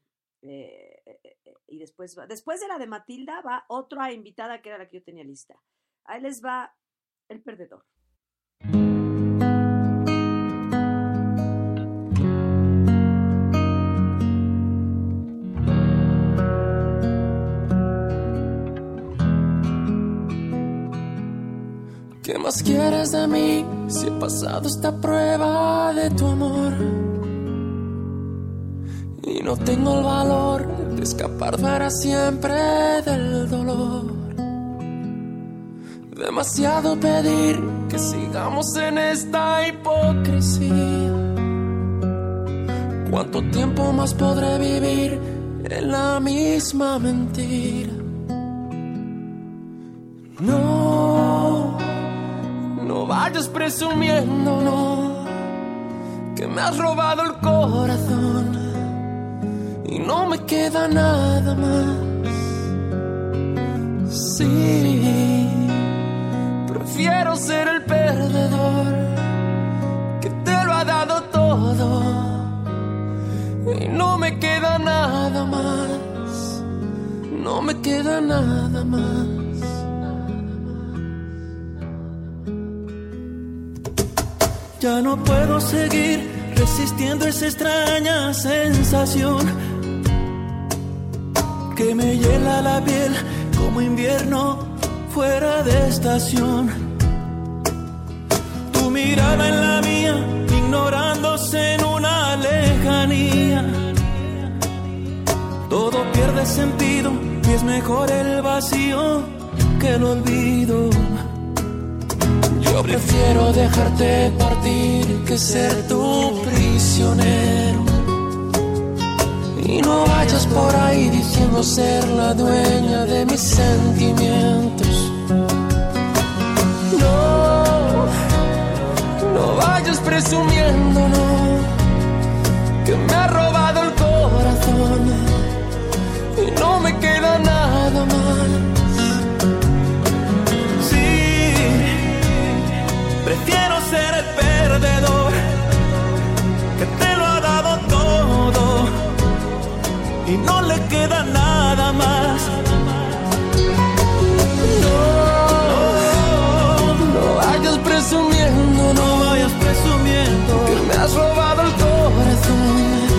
S2: Eh, eh, eh, y después va. Después de la de Matilda va otra invitada que era la que yo tenía lista. Ahí les va el perdedor.
S5: ¿Qué más quieres de mí si he pasado esta prueba de tu amor? Y no tengo el valor de escapar para siempre del dolor. Demasiado pedir que sigamos en esta hipocresía. ¿Cuánto tiempo más podré vivir en la misma mentira? No, no vayas presumiendo, no, que me has robado el corazón y no me queda nada más. Sí, perdedor que te lo ha dado todo y no me queda nada más, no me queda nada más.
S1: Ya no puedo seguir resistiendo esa extraña sensación que me hiela la piel como invierno fuera de estación. Tu mirada en la mía, ignorándose en una lejanía. Todo pierde sentido y es mejor el vacío que el olvido.
S5: Yo prefiero dejarte partir que ser tu prisionero. Y no vayas por ahí diciendo ser la dueña de mis sentimientos. No, no vayas presumiendo, no, que me ha robado el corazón y no me queda nada más.
S1: Sí, prefiero ser el perdedor y no le queda nada más. No,
S5: No vayas presumiendo,
S1: no vayas presumiendo
S5: que me has robado el corazón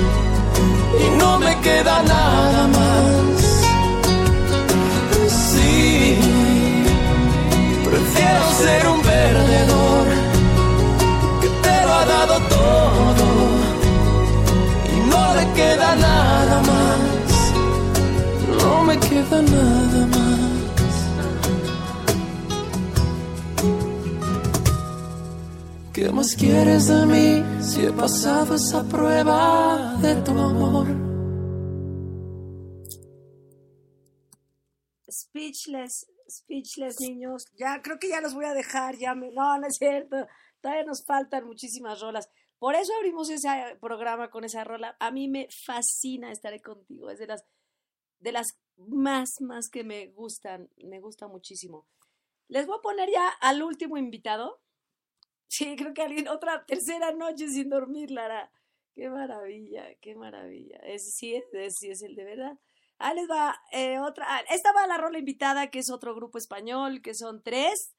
S5: y no me queda nada más. Sí, prefiero ser un No me queda nada más. ¿Qué más quieres de mí si he pasado esa prueba de tu amor?
S2: Speechless, speechless, niños. Ya creo que ya los voy a dejar. Ya me... No, no es cierto. Todavía nos faltan muchísimas rolas. Por eso abrimos ese programa con esa rola. A mí me fascina estar contigo. Es de las, de las más, más que me gustan. Me gusta muchísimo. Les voy a poner ya al último invitado. Sí, creo que alguien, otra tercera noche sin dormir, Lara. Qué maravilla, qué maravilla. Es, sí, es, sí es el de verdad. Ah, les va eh, otra. ah, esta va la rola invitada, que es otro grupo español, que son tres.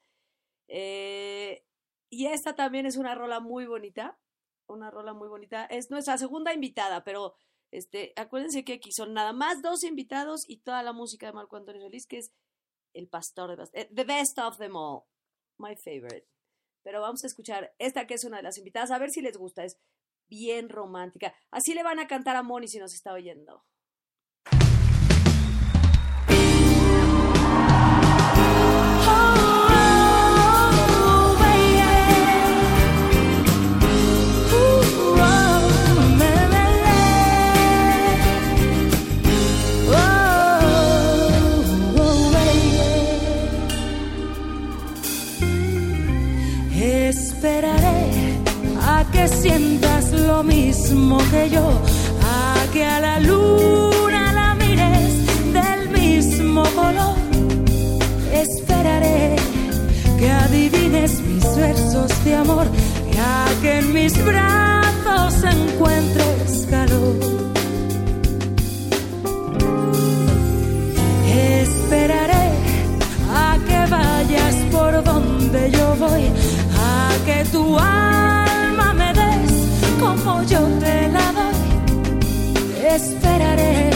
S2: Eh, y esta también es una rola muy bonita. Una rola muy bonita. Es nuestra segunda invitada, pero este, acuérdense que aquí son nada más dos invitados y toda la música de Marco Antonio Solís, que es el pastor de eh, The best of them all. My favorite. Pero vamos a escuchar esta que es una de las invitadas, a ver si les gusta. Es bien romántica. Así le van a cantar a Moni si nos está oyendo.
S4: Sientas lo mismo que yo, a que a la luna la mires del mismo color. Esperaré que adivines mis versos de amor y a que en mis brazos encuentres calor. Esperaré a que vayas por donde yo voy, a que des como yo te la doy. Esperaré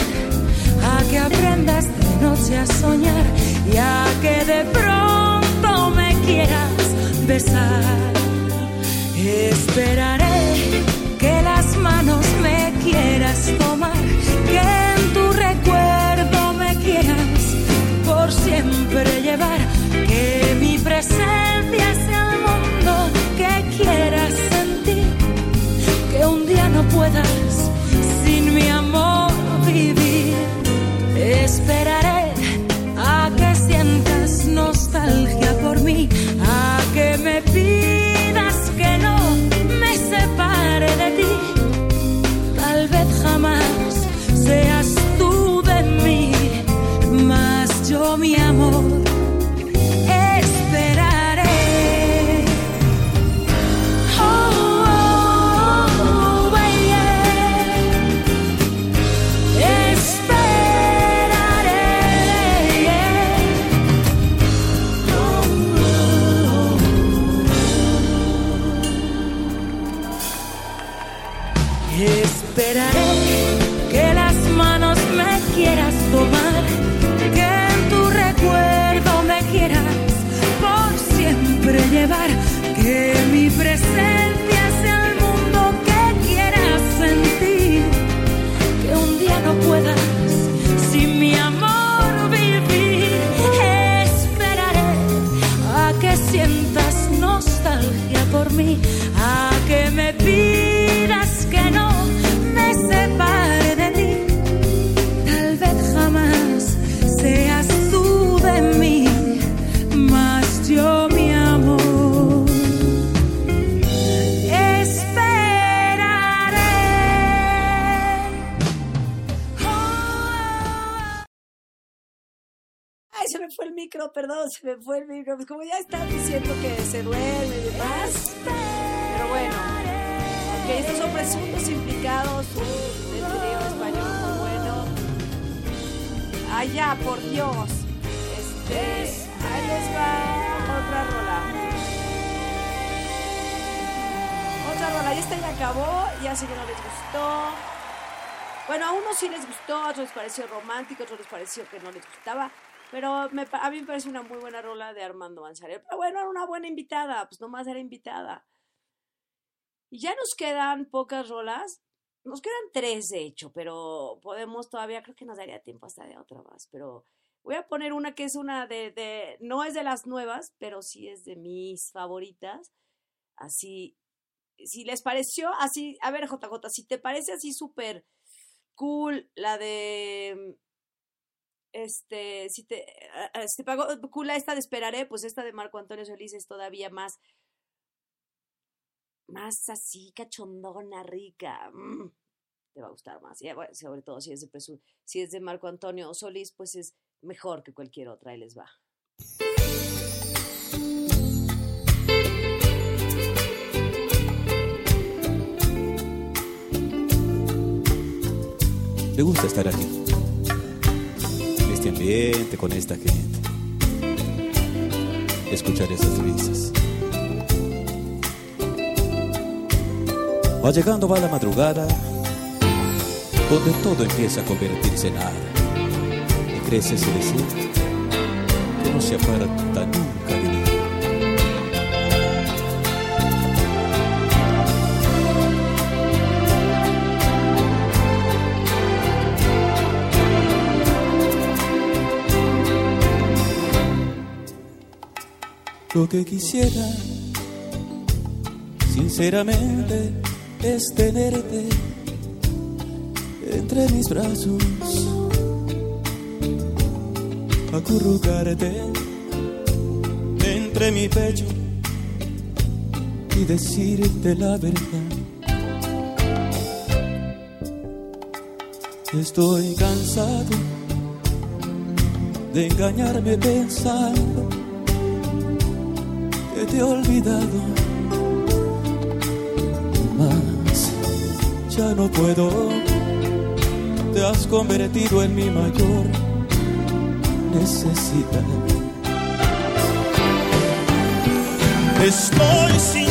S4: a que aprendas de noche a soñar y a que de pronto me quieras besar. Esperaré que las manos me quieras tomar, que en tu recuerdo me quieras por siempre llevar, que mi presencia
S2: perdón, se me fue el micro. Pues como ya están diciendo que se duerme y demás. Pero bueno. Ok, estos son presuntos implicados. Un trío español muy bueno. Ay, ya, por Dios. Este, ahí les va otra rola. Otra rola, y esta ya acabó, ya sé que no les gustó. Bueno, a unos sí les gustó, a otros les pareció romántico, a otros les pareció que no les gustaba. Pero a mí me parece una muy buena rola de Armando Manzanero. Pero bueno, era una buena invitada, pues nomás era invitada. Y ya nos quedan pocas rolas. Nos quedan tres, de hecho, pero podemos todavía, creo que nos daría tiempo hasta de otra más. Pero voy a poner una que es una de, de no es de las nuevas, pero sí es de mis favoritas. Así, si les pareció así, a ver, JJ, si te parece así súper cool la de este, si te, si te pagó la esta de Esperaré, pues esta de Marco Antonio Solís es todavía más, más así, cachondona, rica. mm, te va a gustar más. Y, bueno, sobre todo si es de Presu- si es de Marco Antonio Solís, pues es mejor que cualquier otra. Ahí les va.
S6: Le gusta estar aquí, este ambiente, con esta gente. Escuchar esas risas. Va llegando, va la madrugada, donde todo empieza a convertirse en nada. Y crece ese deseo que no se aparta nunca Lo que quisiera, sinceramente, es tenerte entre mis brazos, acurrucarte entre mi pecho y decirte la verdad. Estoy cansado de engañarme pensando te he olvidado. Mas ya no puedo, te has convertido en mi mayor necesidad.
S1: Estoy sintiendo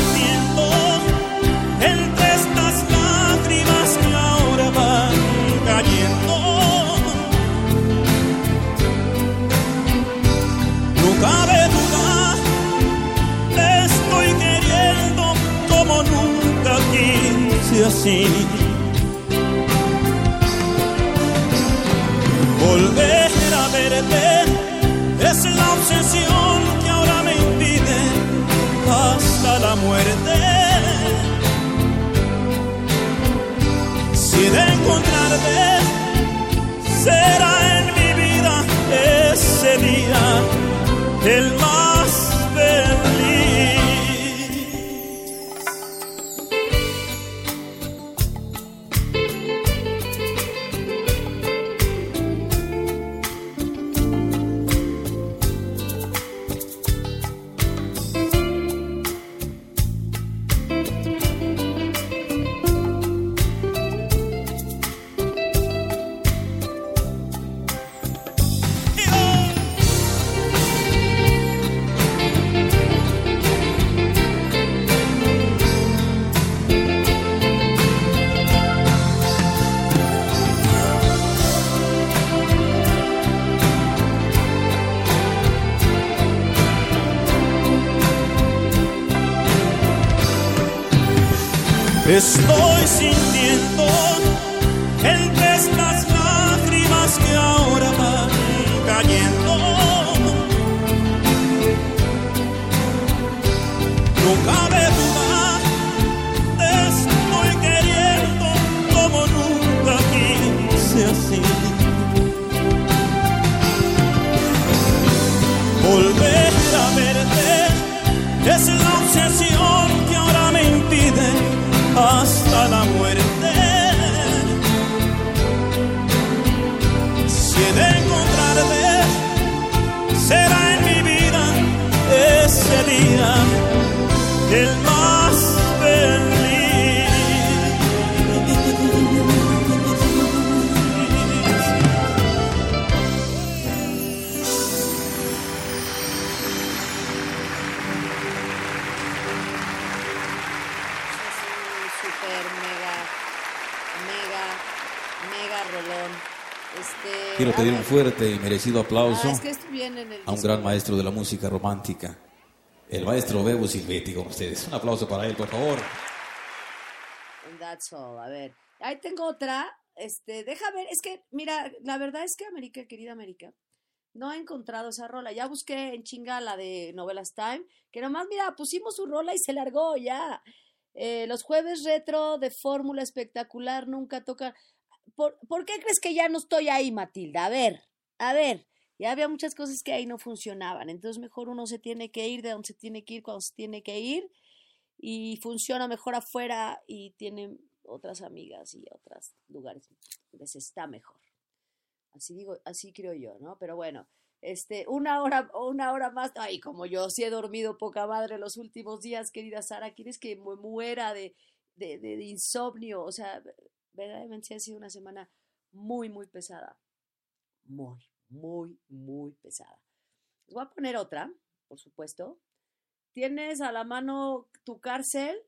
S1: así. Volver a verte es la obsesión que ahora me impide hasta la muerte. Si de encontrarte será en mi vida ese día el más Estoy sintiendo entre estas lágrimas que ahora van cayendo.
S7: Quiero
S2: a
S7: pedir un fuerte y merecido aplauso
S2: Ah, es que esto viene en el
S7: a un gran maestro de la música romántica, el maestro Bebo Silvetti con ustedes. Un aplauso para él, por favor.
S2: And That's all. A ver, ahí tengo otra. Este, deja ver, es que, mira, la verdad es que América, querida América, no he encontrado esa rola. Ya busqué en chinga la de Novelas Time, que nomás, mira, pusimos su rola y se largó ya. Eh, los jueves retro de fórmula espectacular nunca toca. ¿Por, por qué crees que ya no estoy ahí, Matilda? A ver, a ver. Ya había muchas cosas que ahí no funcionaban. Entonces, mejor uno se tiene que ir de donde se tiene que ir cuando se tiene que ir y funciona mejor afuera y tiene otras amigas y otros lugares se está mejor. Así digo, así creo yo, ¿no? Pero bueno, este, una hora, una hora más. Ay, como yo sí he dormido poca madre los últimos días, querida Sara, ¿quieres que mu- muera de, de, de- de insomnio? O sea, verdaderamente ha sido una semana muy, muy pesada. Muy, muy, muy pesada. Les voy a poner otra, por supuesto. ¿Tienes a la mano tu cárcel?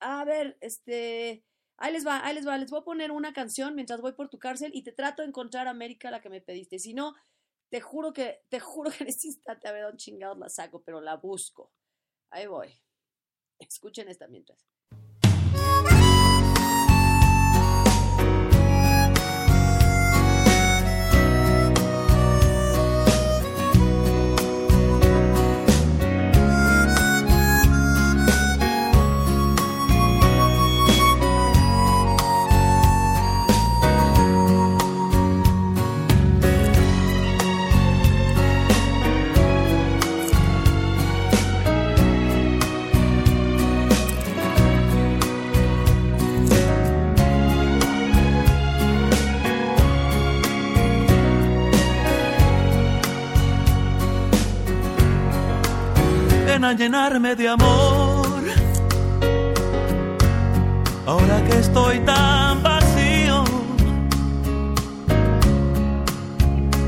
S2: A ver, este, ahí les va, ahí les va, les voy a poner una canción mientras voy por tu cárcel y te trato de encontrar América la que me pediste. Si no, te juro que, te juro que en este instante a ver dónde chingados la saco, pero la busco. Ahí voy. Escuchen esta mientras.
S1: Llenarme de amor. Ahora que estoy tan vacío,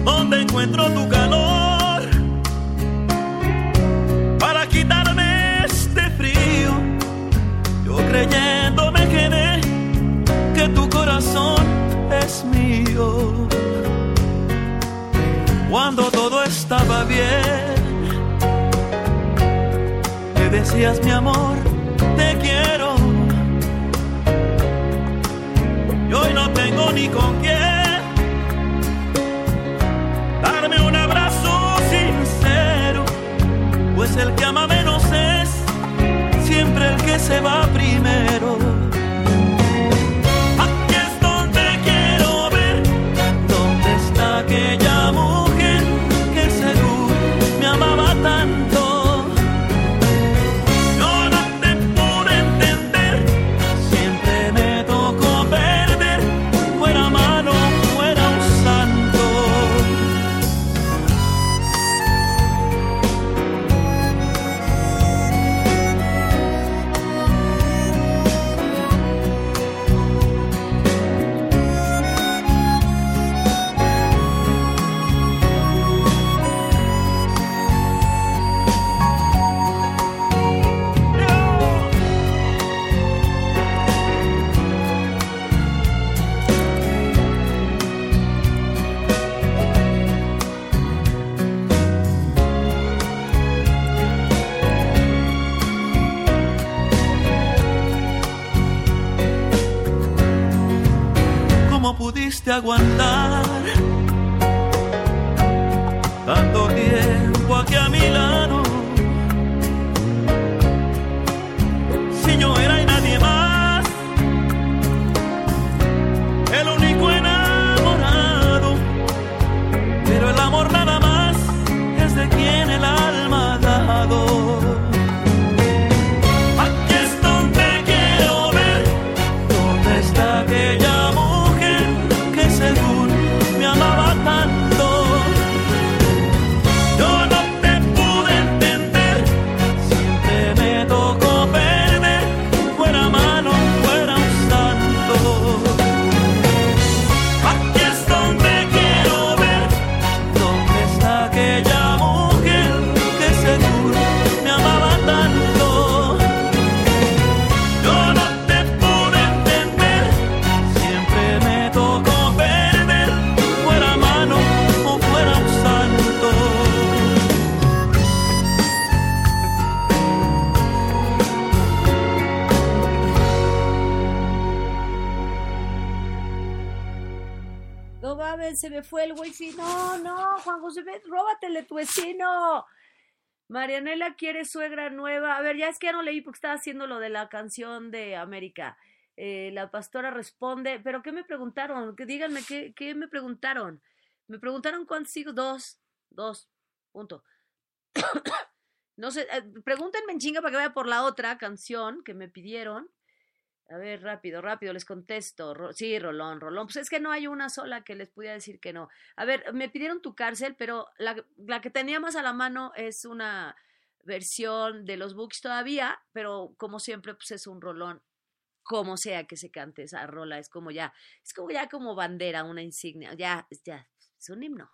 S1: ¿dónde encuentro tu Suegra nueva. A ver, ya es que ya no leí porque estaba haciendo lo de la canción de América. Eh, la pastora responde, pero ¿qué me preguntaron? Díganme, ¿qué, ¿qué me preguntaron? Me preguntaron cuántos hijos. Dos, dos, punto. no sé, eh, pregúntenme en chinga para que vaya por la otra canción que me pidieron. A ver, rápido, rápido, les contesto. Sí, Rolón, Rolón. Pues es que no hay una sola que les pudiera decir que no. A ver, me pidieron tu cárcel, pero la, la que tenía más a la mano es una versión de los books todavía, pero como siempre, pues es un rolón. Como sea que se cante esa rola, es como ya, es como ya como bandera, una insignia, ya, ya, es un himno.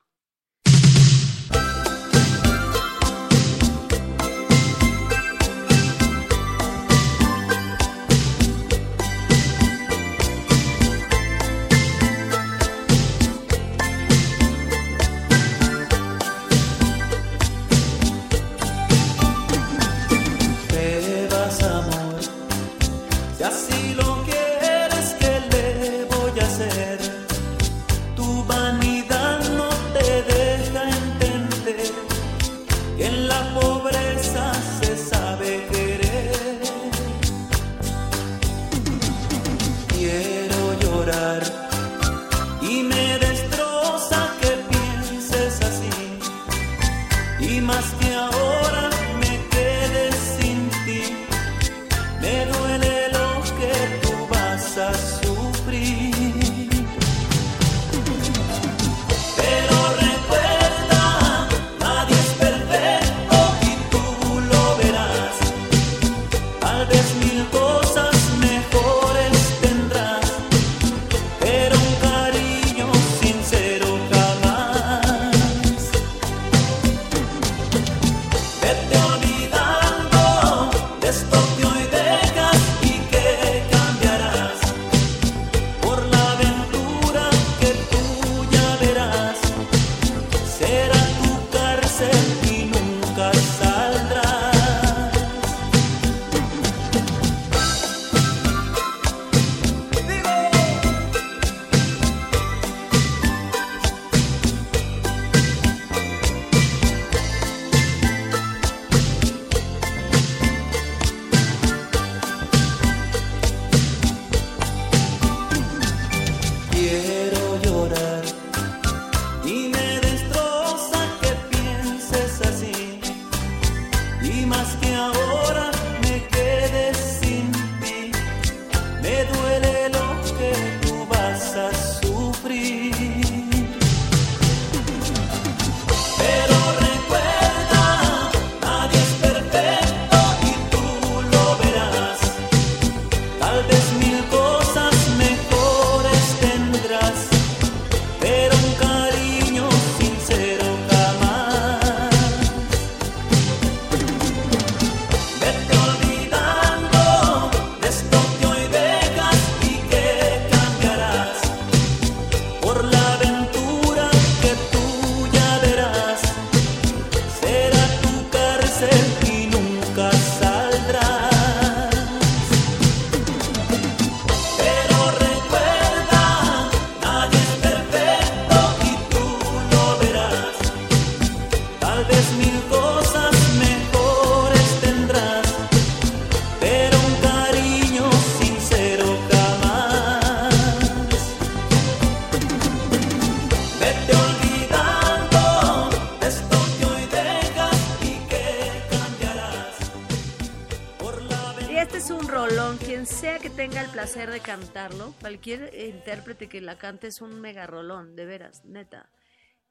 S1: Cantarlo, cualquier intérprete que la cante es un mega rolón, de veras, neta.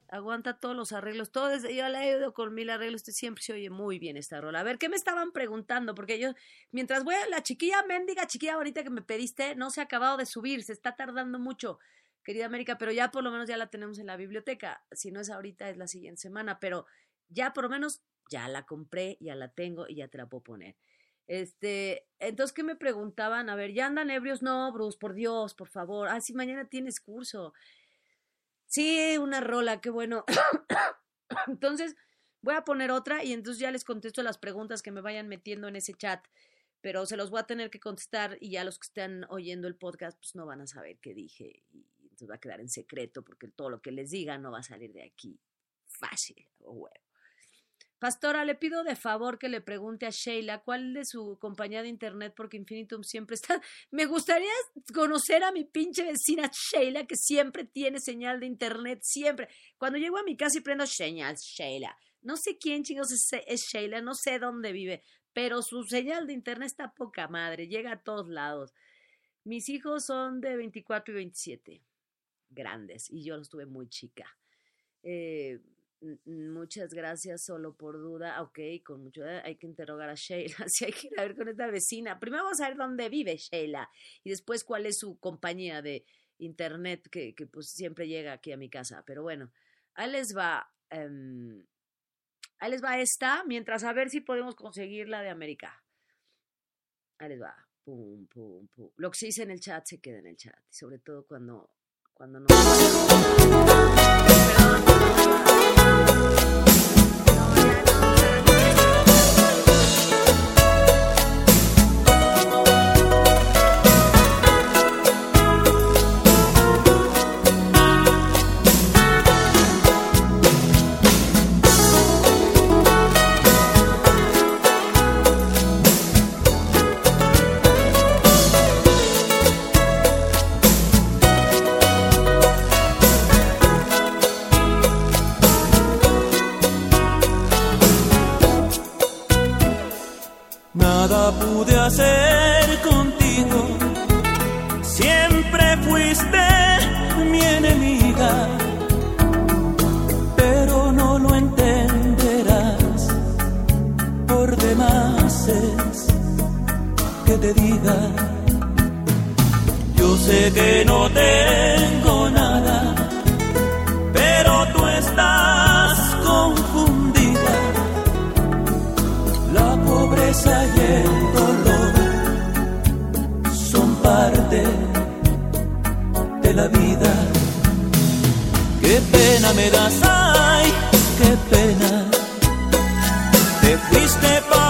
S1: Aguanta todos los arreglos. Todo desde, yo la he oído con mil arreglos. Siempre se oye muy bien esta rola. A ver, ¿qué me estaban preguntando? Porque yo, mientras voy a la chiquilla mendiga, chiquilla bonita que me pediste, no se ha acabado de subir. Se está tardando mucho, querida América, pero ya por lo menos ya la tenemos en la biblioteca. Si no es ahorita, es la siguiente semana. Pero ya por lo menos ya la compré, ya la tengo y ya te la puedo poner. Este, entonces, ¿qué me preguntaban? A ver, ¿ya andan ebrios? No, Bruce, por Dios, por favor. Ah, sí, mañana tienes curso. Sí, una rola, qué bueno. entonces, voy a poner otra y entonces ya les contesto las preguntas que me vayan metiendo en ese chat. Pero se los voy a tener que contestar y ya los que están oyendo el podcast, pues no van a saber qué dije. Y
S2: Entonces va a quedar en secreto porque todo lo que les diga no va a salir de aquí fácil o huevo. Pastora, le pido de favor que le pregunte a Sheila cuál de su compañía de internet, porque Infinitum siempre está. Me gustaría conocer a mi pinche vecina Sheila, que siempre tiene señal de internet, siempre. Cuando llego a mi casa y prendo señal, Sheila. No sé quién chingos es, es Sheila, no sé dónde vive, pero su señal de internet está poca madre, llega a todos lados. Mis hijos son de 24 y 27, grandes, y yo los tuve muy chica. Eh, "M- muchas gracias, solo por duda. Ok, con mucho hay que interrogar a Sheila. Si hay que ir a ver con esta vecina. Primero vamos a ver dónde vive Sheila y después cuál es su compañía de internet que, que pues siempre llega aquí a mi casa. Pero bueno, ahí les va. em, ahí les va esta, mientras a ver si podemos conseguir la de América. Ahí les va. Pum, pum, pum. Lo que se dice en el chat se queda en el chat. Sobre todo cuando, cuando no.
S1: Pobreza y el dolor son parte de la vida. Qué pena me das, ay, qué pena. Te fuiste para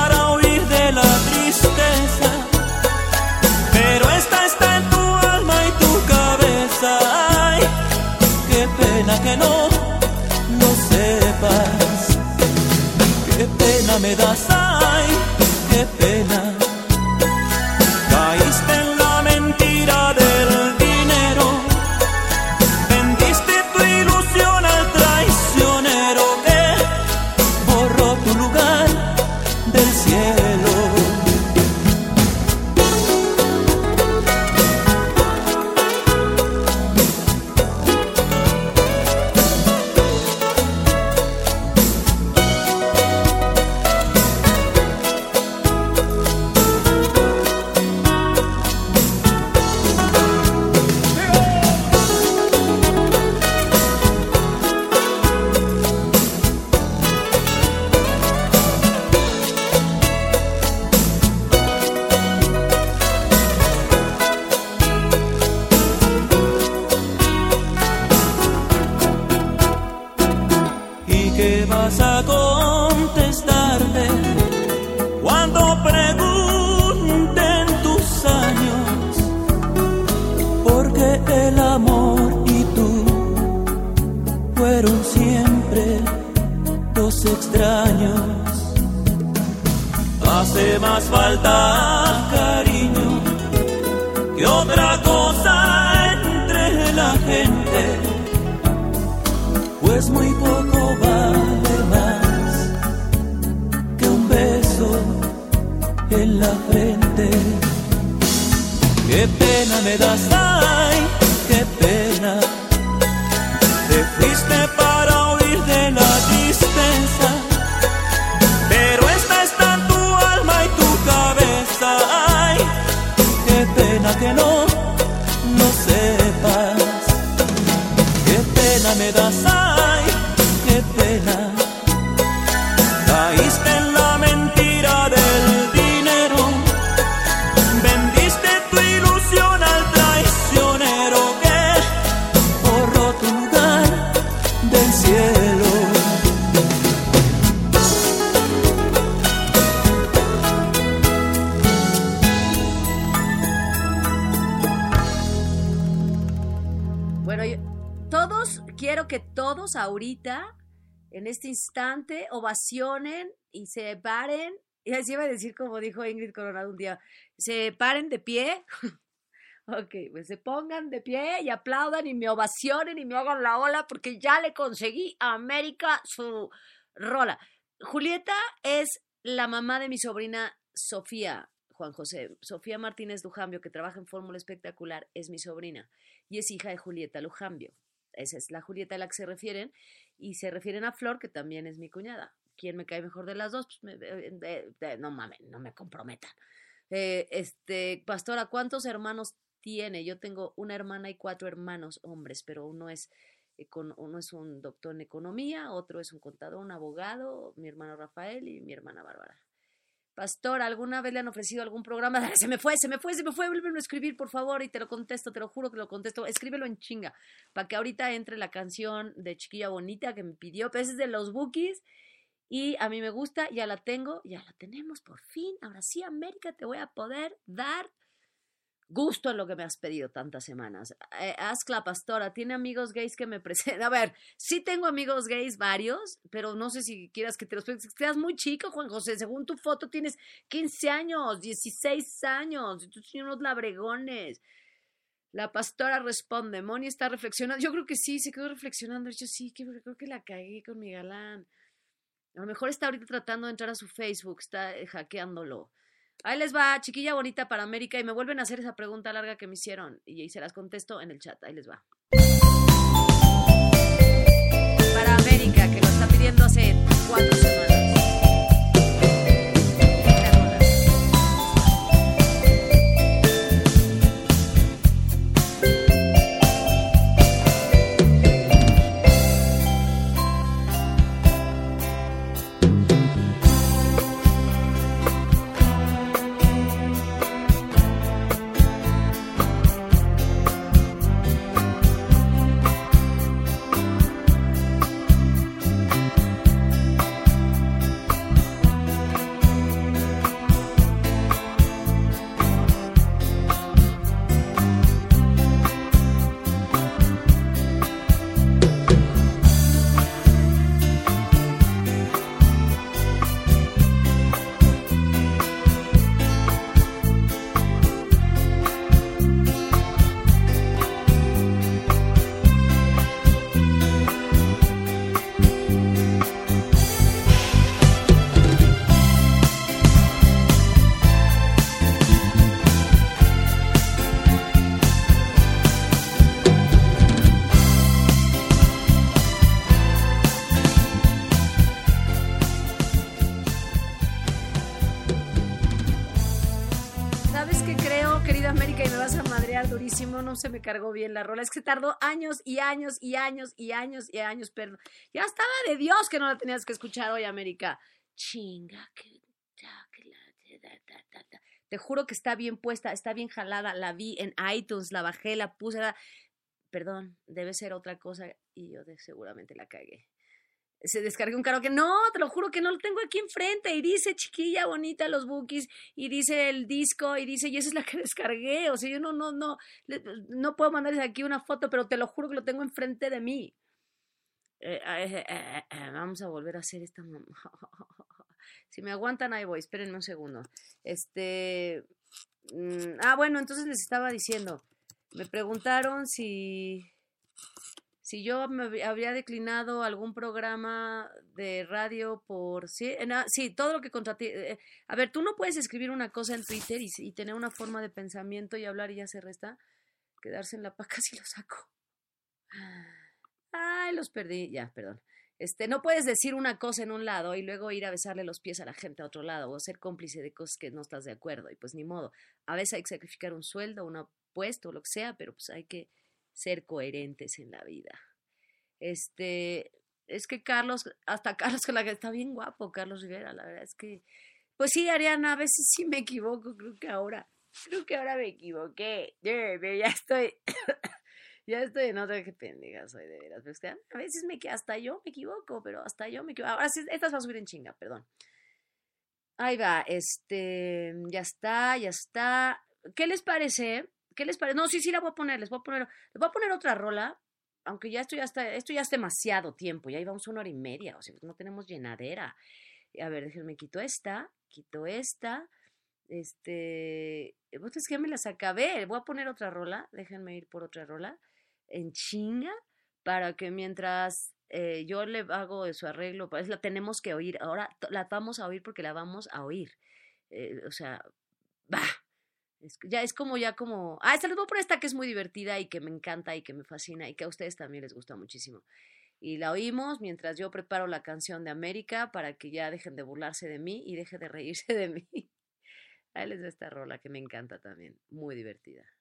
S2: instante, ovacionen y se paren. Y así iba a decir, como dijo Ingrid Coronado un día, se paren de pie. ok, pues se pongan de pie y aplaudan y me ovacionen y me hagan la ola porque ya le conseguí a América su rola. Julieta es la mamá de mi sobrina Sofía, Juan José. Sofía Martínez Lujambio, que trabaja en Fórmula Espectacular, es mi sobrina y es hija de Julieta Lujambio. Esa es la Julieta a la que se refieren. Y se refieren a Flor, que también es mi cuñada. ¿Quién me cae mejor de las dos? Pues me- eh, no mames, no me comprometan. Eh, este, Pastora, ¿cuántos hermanos tiene? Yo tengo una hermana y cuatro hermanos hombres, pero uno es, uno es un doctor en economía, otro es un contador, un abogado, mi hermano Rafael y mi hermana Bárbara. Pastor, ¿alguna vez le han ofrecido algún programa? Se me fue, se me fue, se me fue, vuélvelo a escribir, por favor, y te lo contesto, te lo juro que lo contesto. Escríbelo en chinga, para que ahorita entre la canción de Chiquilla Bonita que me pidió, pero esa es de los Bookies, y a mí me gusta, ya la tengo, ya la tenemos, por fin. Ahora sí, América, te voy a poder dar gusto en lo que me has pedido tantas semanas. Eh, Ascla Pastora, ¿tiene amigos gays que me presenten? A ver, sí tengo amigos gays varios, pero no sé si quieras que te los presente. Estás muy chico, Juan José. Según tu foto tienes 15 años, 16 años. y Tú tienes unos labregones. La pastora responde, Moni está reflexionando. Yo creo que sí, se quedó reflexionando. Yo sí, creo que la cagué con mi galán. A lo mejor está ahorita tratando de entrar a su Facebook, está eh, hackeándolo. Ahí les va, chiquilla bonita para América, y me vuelven a hacer esa pregunta larga que me hicieron, y, y se las contesto en el chat. Ahí les va. Para América, que lo está pidiendo hace se cargó bien la rola. Es que tardó años y años y años y años y años. Pero ya estaba de Dios que no la tenías que escuchar hoy, América. Chinga, que. Te juro que está bien puesta, está bien jalada. La vi en iTunes, la bajé, la puse. Perdón, debe ser otra cosa y yo seguramente la cagué se descargué un karaoke. No, te lo juro que no lo tengo aquí enfrente. Y dice chiquilla bonita los bookies. Y dice el disco. Y dice, y esa es la que descargué. O sea, yo no, no, no. le- No puedo mandarles aquí una foto, pero te lo juro que lo tengo enfrente de mí. Eh, eh, eh, vamos a volver a hacer esta. Si me aguantan, ahí voy. Espérenme un segundo. Este. mm, ah, bueno, entonces les estaba diciendo. Me preguntaron si si yo me hab- habría declinado algún programa de radio por sí, a- sí, todo lo que contra ti. eh, a ver, tú no puedes escribir una cosa en Twitter y tener una forma de pensamiento y hablar y ya se resta. Quedarse en la paca si lo saco. Ay, los perdí. Ya, perdón. Este, no puedes decir una cosa en un lado y luego ir a besarle los pies a la gente a otro lado o ser cómplice de cosas que no estás de acuerdo. Y pues ni modo. A veces hay que sacrificar un sueldo, un puesto, lo que sea, pero pues hay que ser coherentes en la vida. Este, es que Carlos, hasta Carlos con la que está bien guapo, Carlos Rivera, la verdad es que, pues sí, Ariana, a veces sí me equivoco, creo que ahora, creo que ahora me equivoqué, ya, estoy, ya estoy, no sé qué pendeja soy de veras, que a veces me que hasta yo me equivoco, pero hasta yo me equivoco, ahora sí, estas va a subir en chinga, perdón. Ahí va, este, ya está, ya está. ¿Qué les parece? ¿Qué les parece? No, sí, sí la voy a poner, les voy a poner, les voy a poner otra rola aunque ya esto ya está, esto ya es demasiado tiempo, ya íbamos una hora y media, o sea, no tenemos llenadera. A ver, déjenme, quito esta, quito esta, este, pues es que me las acabé, voy a poner otra rola, déjenme ir por otra rola, en chinga, para que mientras eh, yo le hago su arreglo, pues la tenemos que oír, ahora la vamos a oír porque la vamos a oír. Eh, o sea, va. Ya es como ya como, ah, esta les poner esta que es muy divertida y que me encanta y que me fascina y que a ustedes también les gusta muchísimo. Y la oímos mientras yo preparo la canción de América para que ya dejen de burlarse de mí y deje de reírse de mí. Ahí les va esta rola que me encanta también, muy divertida.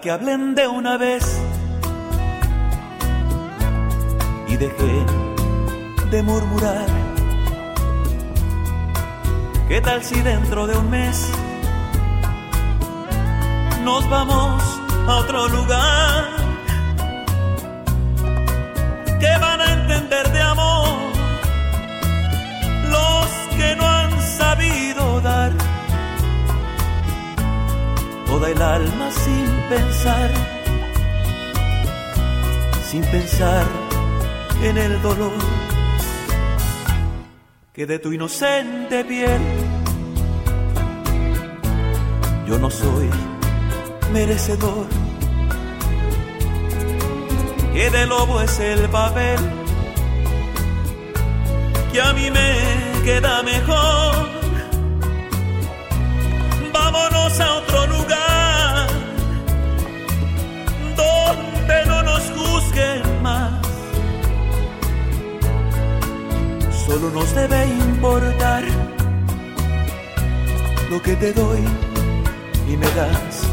S1: Que hablen de una vez y dejen de murmurar. ¿Qué tal si dentro de un mes nos vamos a otro lugar? ¿Qué van el alma sin pensar, sin pensar en el dolor que de tu inocente piel yo no soy merecedor, que de lobo es el papel que a mí me queda mejor Solo nos debe importar lo que te doy y me das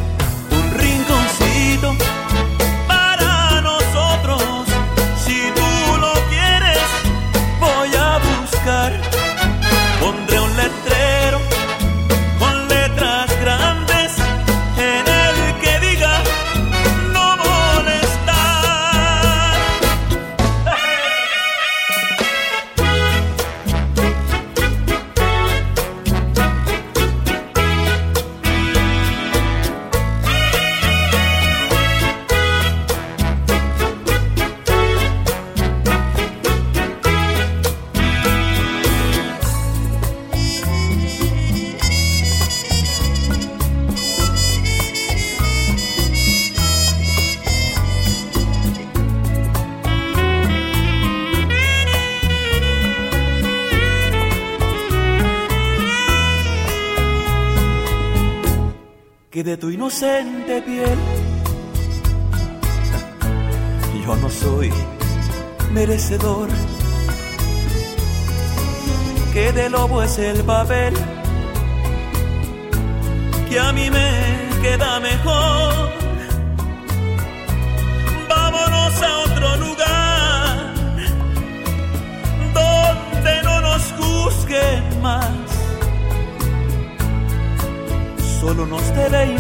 S1: inocente piel. Yo no soy merecedor, que de lobo es el papel que a mí me queda mejor. Vámonos a otro lugar donde no nos juzguen más. Solo nos debe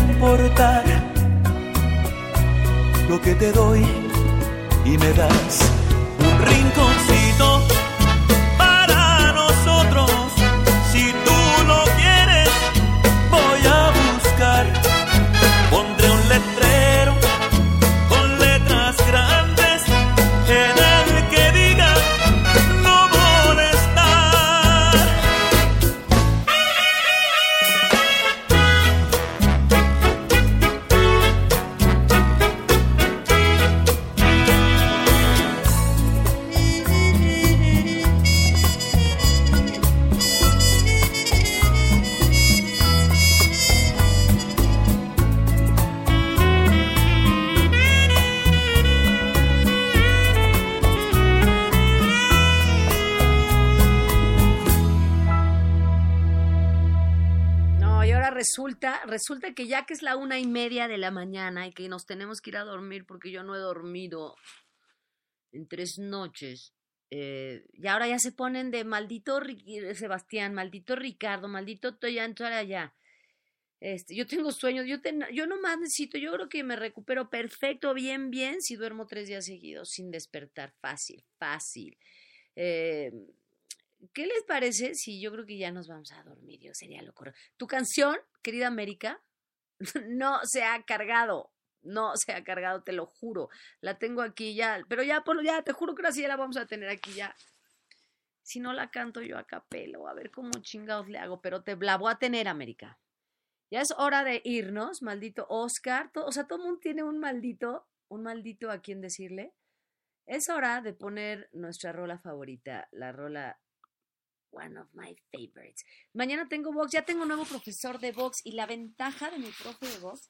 S1: lo que te doy y me das
S2: resulta, que ya que es la una y media de la mañana y que nos tenemos que ir a dormir porque yo no he dormido en tres noches, eh, y ahora ya se ponen de maldito Ri- Sebastián, maldito Ricardo, maldito Toyan, allá. Este, yo tengo sueños, yo, ten- yo nomás necesito, yo creo que me recupero perfecto, bien, bien, si duermo tres días seguidos sin despertar. Fácil, fácil. Eh, ¿Qué les parece si yo creo que ya nos vamos a dormir? Yo sería lo correcto. Tu canción, querida América, no se ha cargado. No se ha cargado, te lo juro. La tengo aquí ya. Pero ya, por, ya, te juro que ahora sí la vamos a tener aquí ya. Si no la canto yo a capelo, a ver cómo chingados le hago. Pero te la voy a tener, América. Ya es hora de irnos, maldito Oscar. o sea, todo el mundo tiene un maldito, un maldito a quien decirle. Es hora de poner nuestra rola favorita, la rola one of my favorites. Mañana tengo box, ya tengo un nuevo profesor de box y la ventaja de mi profe de box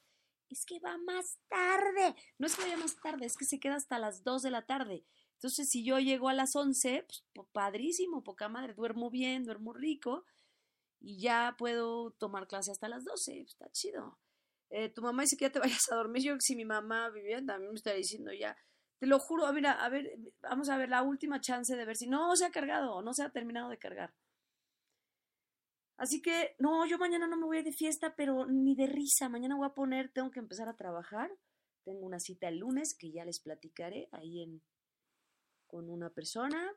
S2: es que va más tarde. No es que vaya más tarde, es que se queda hasta las 2 de la tarde. Entonces, si yo llego a las 11, pues padrísimo, poca madre, duermo bien, duermo rico y ya puedo tomar clase hasta las 12. Está chido. Eh, tu mamá dice que ya te vayas a dormir. Yo si mi mamá viviera también me estaría diciendo ya. Te lo juro, mira, a ver, vamos a ver la última chance de ver si no se ha cargado o no se ha terminado de cargar. Así que, no, yo mañana no me voy de fiesta, pero ni de risa. Mañana voy a poner, tengo que empezar a trabajar. Tengo una cita el lunes que ya les platicaré ahí con una persona.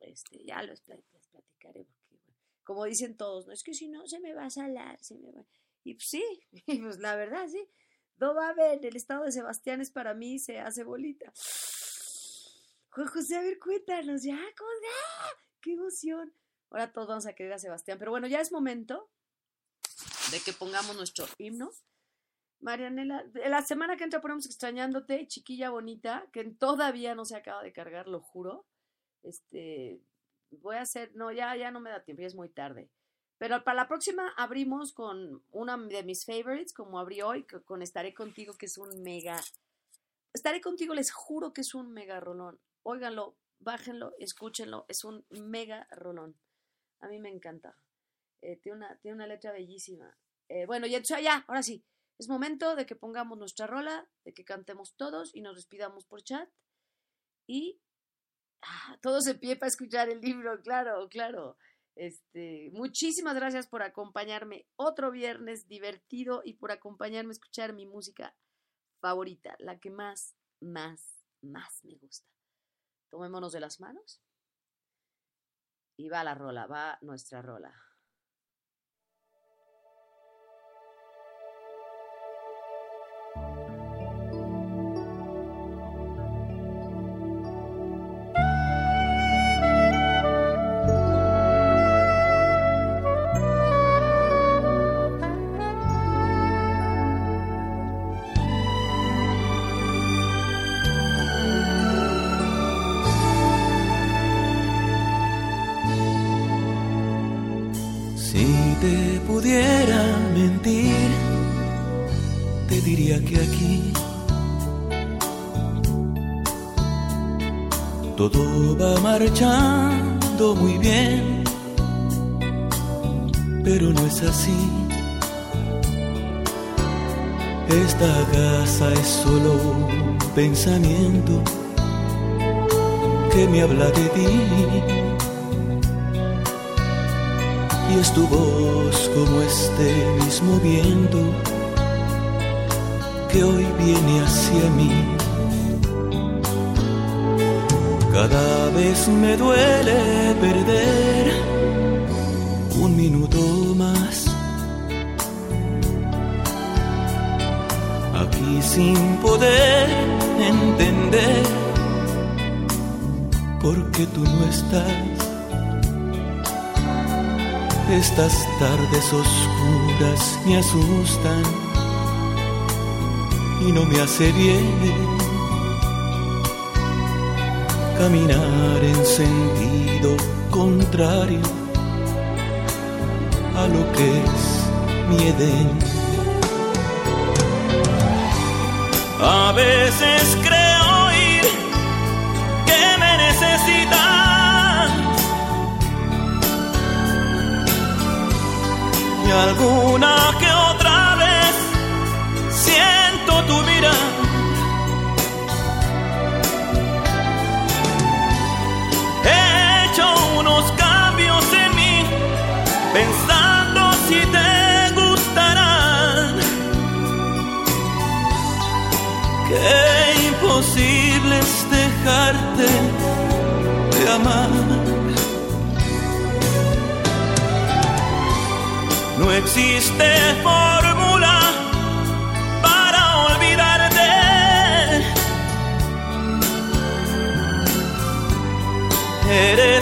S2: Este, ya pla- les platicaré porque, como dicen todos, no es que si no se me va a salar, se me va. Y pues sí, pues la verdad, sí. No va a ver, el estado de Sebastián es para mí, se hace bolita. Juan José, a ver, cuéntanos, ya, ¿cómo? ¡Ah! ¡Qué emoción! Ahora todos vamos a querer a Sebastián, pero bueno, ya es momento de que pongamos nuestro himno. Marianela, la semana que entra ponemos extrañándote, chiquilla bonita, que todavía no se acaba de cargar, lo juro. Este, voy a hacer, no, ya, ya no me da tiempo, ya es muy tarde. Pero para la próxima abrimos con una de mis favorites, como abrí hoy, co- con Estaré Contigo, que es un mega... Estaré Contigo, les juro que es un mega rolón. Óiganlo, bájenlo, escúchenlo, es un mega rolón. A mí me encanta. Eh, tiene, una, tiene una letra bellísima. Eh, bueno, ya, ya, ahora sí. Es momento de que pongamos nuestra rola, de que cantemos todos y nos despidamos por chat. Y ah, todos de pie para escuchar el libro, claro, claro. Este, muchísimas gracias por acompañarme otro viernes divertido y por acompañarme a escuchar mi música favorita, la que más, más, más me gusta. Tomémonos de las manos y va la rola, va nuestra rola.
S1: Va marchando muy bien, pero no es así. Esta casa es solo un pensamiento que me habla de ti. y es tu voz como este mismo viento que hoy viene hacia mí. Cada vez me duele perder un minuto más. Aquí sin poder entender por qué tú no estás. Estas tardes oscuras me asustan y no me hace bien caminar en sentido contrario a lo que es mi Edén. A veces creo oír que me necesitan y alguna que otra vez siento tu mirada. De amar. No existe fórmula para olvidarte. Eres